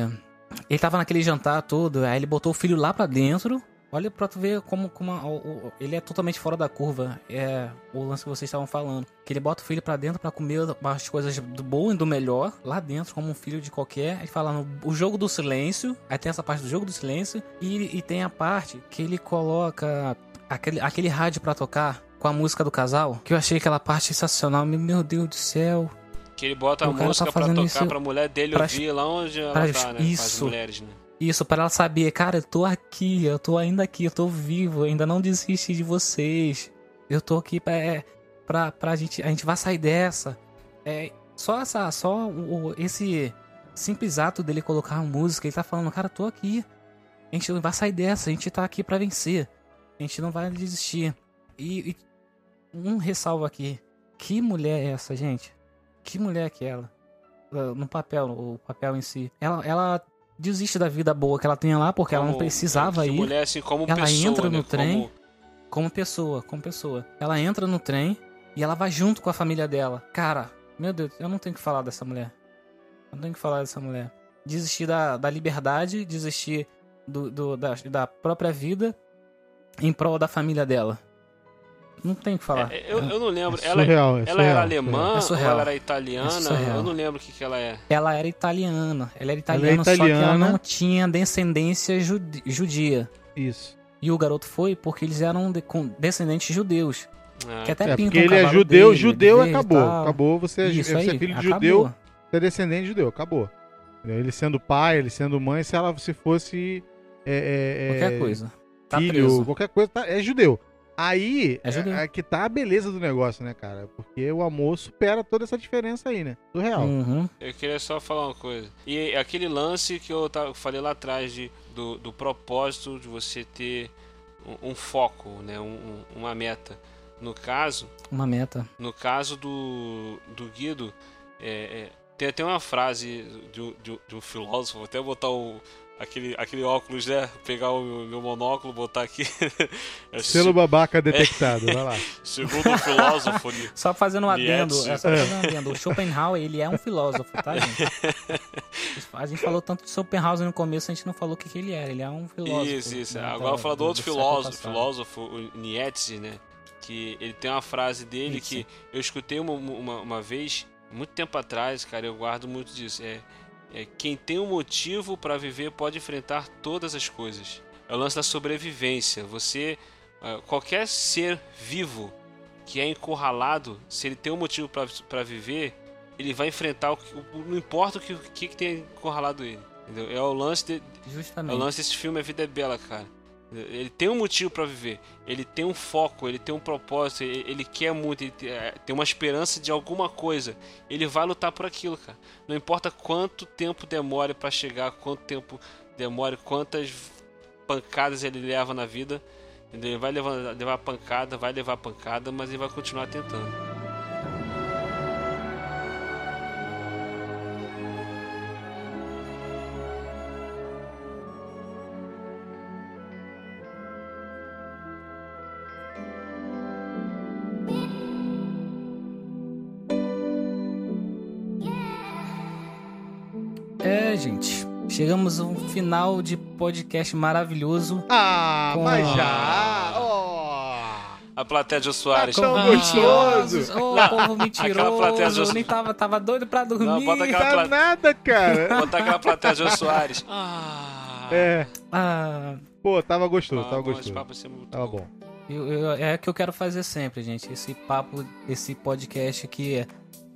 ele tava naquele jantar todo, aí ele botou o filho lá pra dentro. Olha pra tu ver como, como a, o, ele é totalmente fora da curva. É o lance que vocês estavam falando. Que ele bota o filho pra dentro para comer as coisas do bom e do melhor lá dentro, como um filho de qualquer. Ele fala no o jogo do silêncio. Aí tem essa parte do jogo do silêncio. E, e tem a parte que ele coloca aquele, aquele rádio para tocar com a música do casal. Que eu achei aquela parte sensacional. Meu Deus do céu. Que ele bota o a tá música tá pra tocar pra mulher dele pra, ouvir lá onde ela pra, tá, né? Isso. mulheres, né? Isso, para ela saber, cara, eu tô aqui, eu tô ainda aqui, eu tô vivo, ainda não desisti de vocês. Eu tô aqui pra, é, pra, pra gente. A gente vai sair dessa. É, só essa. Só o, esse simples ato dele colocar a música, ele tá falando, cara, eu tô aqui. A gente vai sair dessa, a gente tá aqui para vencer. A gente não vai desistir. E, e um ressalvo aqui. Que mulher é essa, gente? que mulher é aquela? No papel, o papel em si. Ela, ela desiste da vida boa que ela tinha lá porque como, ela não precisava ir. Mulher, assim, como ela pessoa, entra no né? trem como... como pessoa, como pessoa. Ela entra no trem e ela vai junto com a família dela. Cara, meu Deus, eu não tenho que falar dessa mulher. Eu não tenho que falar dessa mulher. Desistir da, da liberdade, desistir do, do da, da própria vida em prol da família dela. Não tem o que falar. É, eu, eu não lembro. É ela, surreal, é ela surreal, era alemã é ou ela era italiana? eu não lembro o que, que ela é. Ela era italiana. Ela era italiana, ela é italiana. só que ela não tinha descendência judia. Isso. E o garoto foi porque eles eram de, com descendentes judeus. Ah, que até é, porque um ele é judeu, dele, judeu acabou. Acabou, você, é Isso você é filho de acabou. judeu, você é descendente de judeu, acabou. Ele sendo pai, ele sendo mãe, se ela se fosse. É, é, Qualquer coisa. Tá filho, preso. qualquer coisa, tá- é judeu. Aí É é, é que tá a beleza do negócio, né, cara? Porque o amor supera toda essa diferença aí, né? Surreal. Uhum. Eu queria só falar uma coisa. E aquele lance que eu falei lá atrás de, do, do propósito de você ter um, um foco, né? Um- um- uma meta. No caso, Uma meta. no caso do, do Guido, é, é, tem até uma frase de, um- de de um filósofo, vou até botar o, aquele, aquele óculos, né? Pegar o meu, meu monóculo, botar aqui. É, Selo babaca detectado, vai lá. Segundo o filósofo, né? Só fazendo um adendo, é só fazendo um adendo. O Schopenhauer, ele é um filósofo, tá, gente? A gente falou tanto de Schopenhauer no começo, a gente não falou o que, que ele era. Ele é um filósofo. Isso, isso. né, Agora vou falar do outro século filósofo, filósofo, o Nietzsche, né? Que ele tem uma frase dele Nietzsche. que eu escutei uma, uma, uma vez, muito tempo atrás, cara, eu guardo muito disso. É, é quem tem um motivo para viver pode enfrentar todas as coisas. É o lance da sobrevivência. Você, ah, qualquer ser vivo que é encurralado, se ele tem um motivo para viver, ele vai enfrentar o que, não importa o que, o que, que tenha encurralado ele. Entendeu? É o lance de, é o Justamente. lance desse filme A Vida é Bela, cara. Ele tem um motivo pra viver, ele tem um foco, ele tem um propósito, ele, ele quer muito, ele é, tem uma esperança de alguma coisa. Ele vai lutar por aquilo, cara. Não importa quanto tempo demore pra chegar, quanto tempo demore, quantas pancadas ele leva na vida. Ele vai levar, levar pancada, vai levar pancada, mas ele vai continuar tentando. É, gente. Chegamos a um final de podcast maravilhoso. Ah, Com- mas já! Ó. A plateia de Soares. Tão Ah, gostoso. mentirosos. Ô, povo Aquela plateia mentiroso. de- Nem tava, tava doido pra dormir. Não, bota aquela Tá pla- nada, cara. Botar aquela plateia de Soares. Ah, É. Ah, Pô, tava gostoso, Ah, tava bom, esse gostoso. papo Tava bom. eu, eu- é o que eu quero fazer sempre, gente. Esse papo, esse podcast que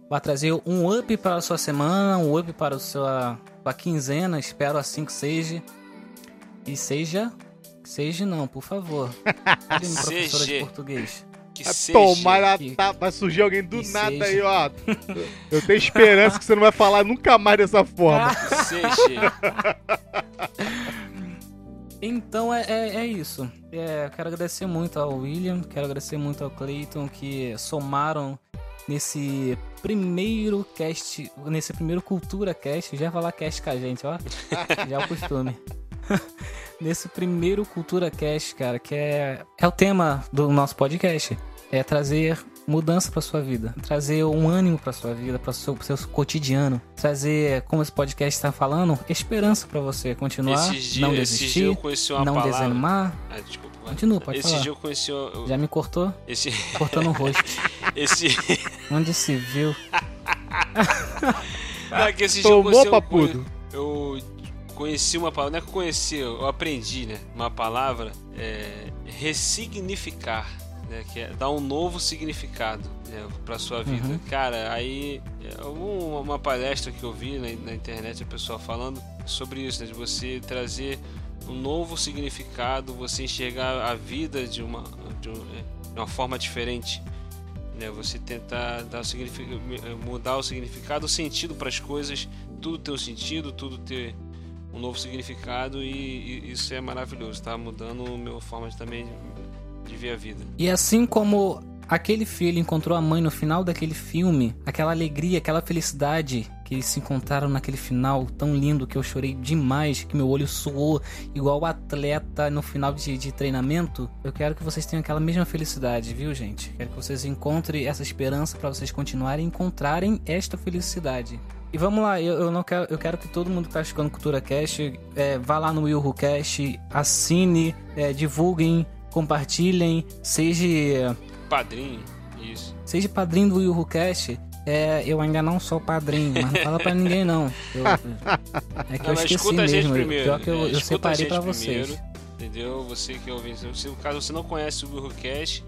vai trazer um up para a sua semana, um up para a sua, sua quinzena. Espero assim que seja. E seja. Seja não, por favor. Minha professora de Seja. português. Que Vai seja. Tomar, que- tá, vai surgir alguém do que nada seja. aí, ó. Eu tenho esperança que você não vai falar nunca mais dessa forma. Que seja. Então é, é, é isso. É, quero agradecer muito ao William, quero agradecer muito ao Clayton que somaram nesse primeiro cast, nesse primeiro Cultura Cast, já ia falar cast com a gente, ó. já é o costume. nesse primeiro Cultura Cast, cara, que é, é o tema do nosso podcast. É trazer mudança pra sua vida, trazer um ânimo pra sua vida, para seu, pro seu cotidiano, trazer, como esse podcast está falando, esperança pra você continuar, não dias, esses desistir não palavra. desanimar. Ah, desculpa. Continua, pode Esse falar. dia eu conheci. o- Já me cortou? Esse, Cortando o rosto. esse, Onde se viu? não, é que esse dia eu Tomou, conheci, eu, papudo? eu conheci uma palavra, não é que eu conheci, eu aprendi, né? Uma palavra, é, ressignificar, né? Que é dar um novo significado né, pra sua vida. Uhum. Cara, aí, é, uma, uma palestra que eu vi na, na internet, a pessoa falando sobre isso, né? De você trazer um novo significado, você enxergar a vida de uma, de é, uma forma diferente. Né? Você tentar dar o signific- mudar o significado, o sentido para as coisas, tudo ter um sentido, tudo ter um novo significado e, e isso é maravilhoso, tá mudando a minha forma de, também de ver a vida. E assim como aquele filho encontrou a mãe no final daquele filme, aquela alegria, aquela felicidade que eles se encontraram naquele final tão lindo que eu chorei demais, que meu olho suou igual atleta no final de, de treinamento, eu quero que vocês tenham aquela mesma felicidade, viu, gente? Quero que vocês encontrem essa esperança para vocês continuarem encontrarem esta felicidade. E vamos lá, eu, eu não quero, eu quero que todo mundo que tá escutando Cultura Cast é, vá lá no Will Cast, assine, é, divulguem, compartilhem, seja Padrinho, isso. Seja padrinho do Will Who Cast. É, eu ainda não sou padrinho, mas não fala pra ninguém não. Eu- é que Não, eu esqueci mesmo. primeiro. Pior que eu, eu separei pra vocês. primeiro, entendeu? Você que é ouvinte. Se no caso você não conhece o WillWhoCast,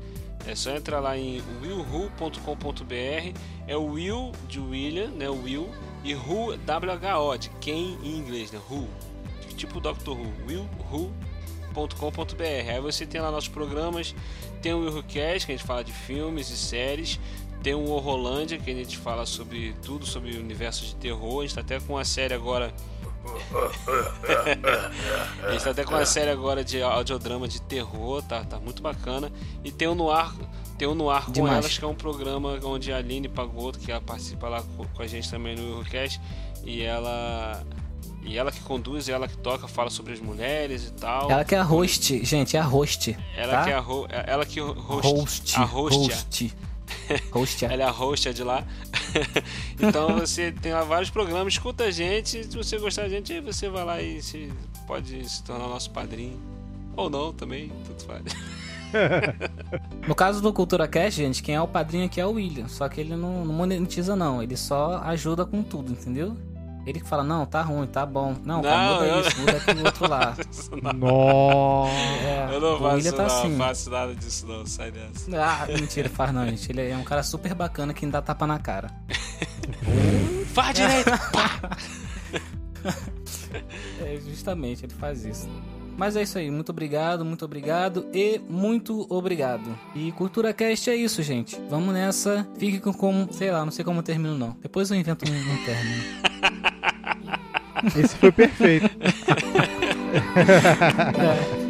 é só entrar lá em willwho.com.br. É o Will de William, né? O Will. E Who, W-H-O, de quem em inglês, né? Who. Tipo Dr. Who. Will, Who. culturacash.com.br. Aí você tem lá nossos programas, tem o Eurocast, que a gente fala de filmes e séries, tem o Horrorlândia, que a gente fala sobre tudo sobre o universo de terror. A gente tá até com uma série agora. a gente tá até com uma série agora de audiodrama de terror, tá, tá muito bacana. E tem o Noir, tem o Noir com Demais. elas, que é um programa onde a Aline Pagoto, que ela participa lá com com a gente também no Eurocast, e ela. E ela que conduz, ela que toca, fala sobre as mulheres e tal. Ela que é a host, gente, é a host. Ela tá? que é a, ho- ela que host, host. a host, host. Host. ela é a host de lá. então você tem lá vários programas, escuta a gente, se você gostar da gente, aí você vai lá e se, pode se tornar nosso padrinho. Ou não também, tudo faz. No caso do Cultura Cash, gente, quem é o padrinho aqui é o William. Só que ele não, não monetiza, não. Ele só ajuda com tudo, entendeu? Ele que fala, não, tá ruim, tá bom. Não, cara, Não, muda eu- isso, muda aquele outro lá. Nossa. É, Eu não faço, William tá não, assim. faço nada disso não, sai dessa. Ah, mentira, faz não, gente. Ele é um cara super bacana que não dá tapa na cara. Faz direito! É, justamente, ele faz isso. Mas é isso aí, muito obrigado, muito obrigado e muito obrigado. E Cultura Cast é isso, gente. Vamos nessa. Fique com como, sei lá, não sei como eu termino não. Depois eu invento um, um término. Esse foi perfeito.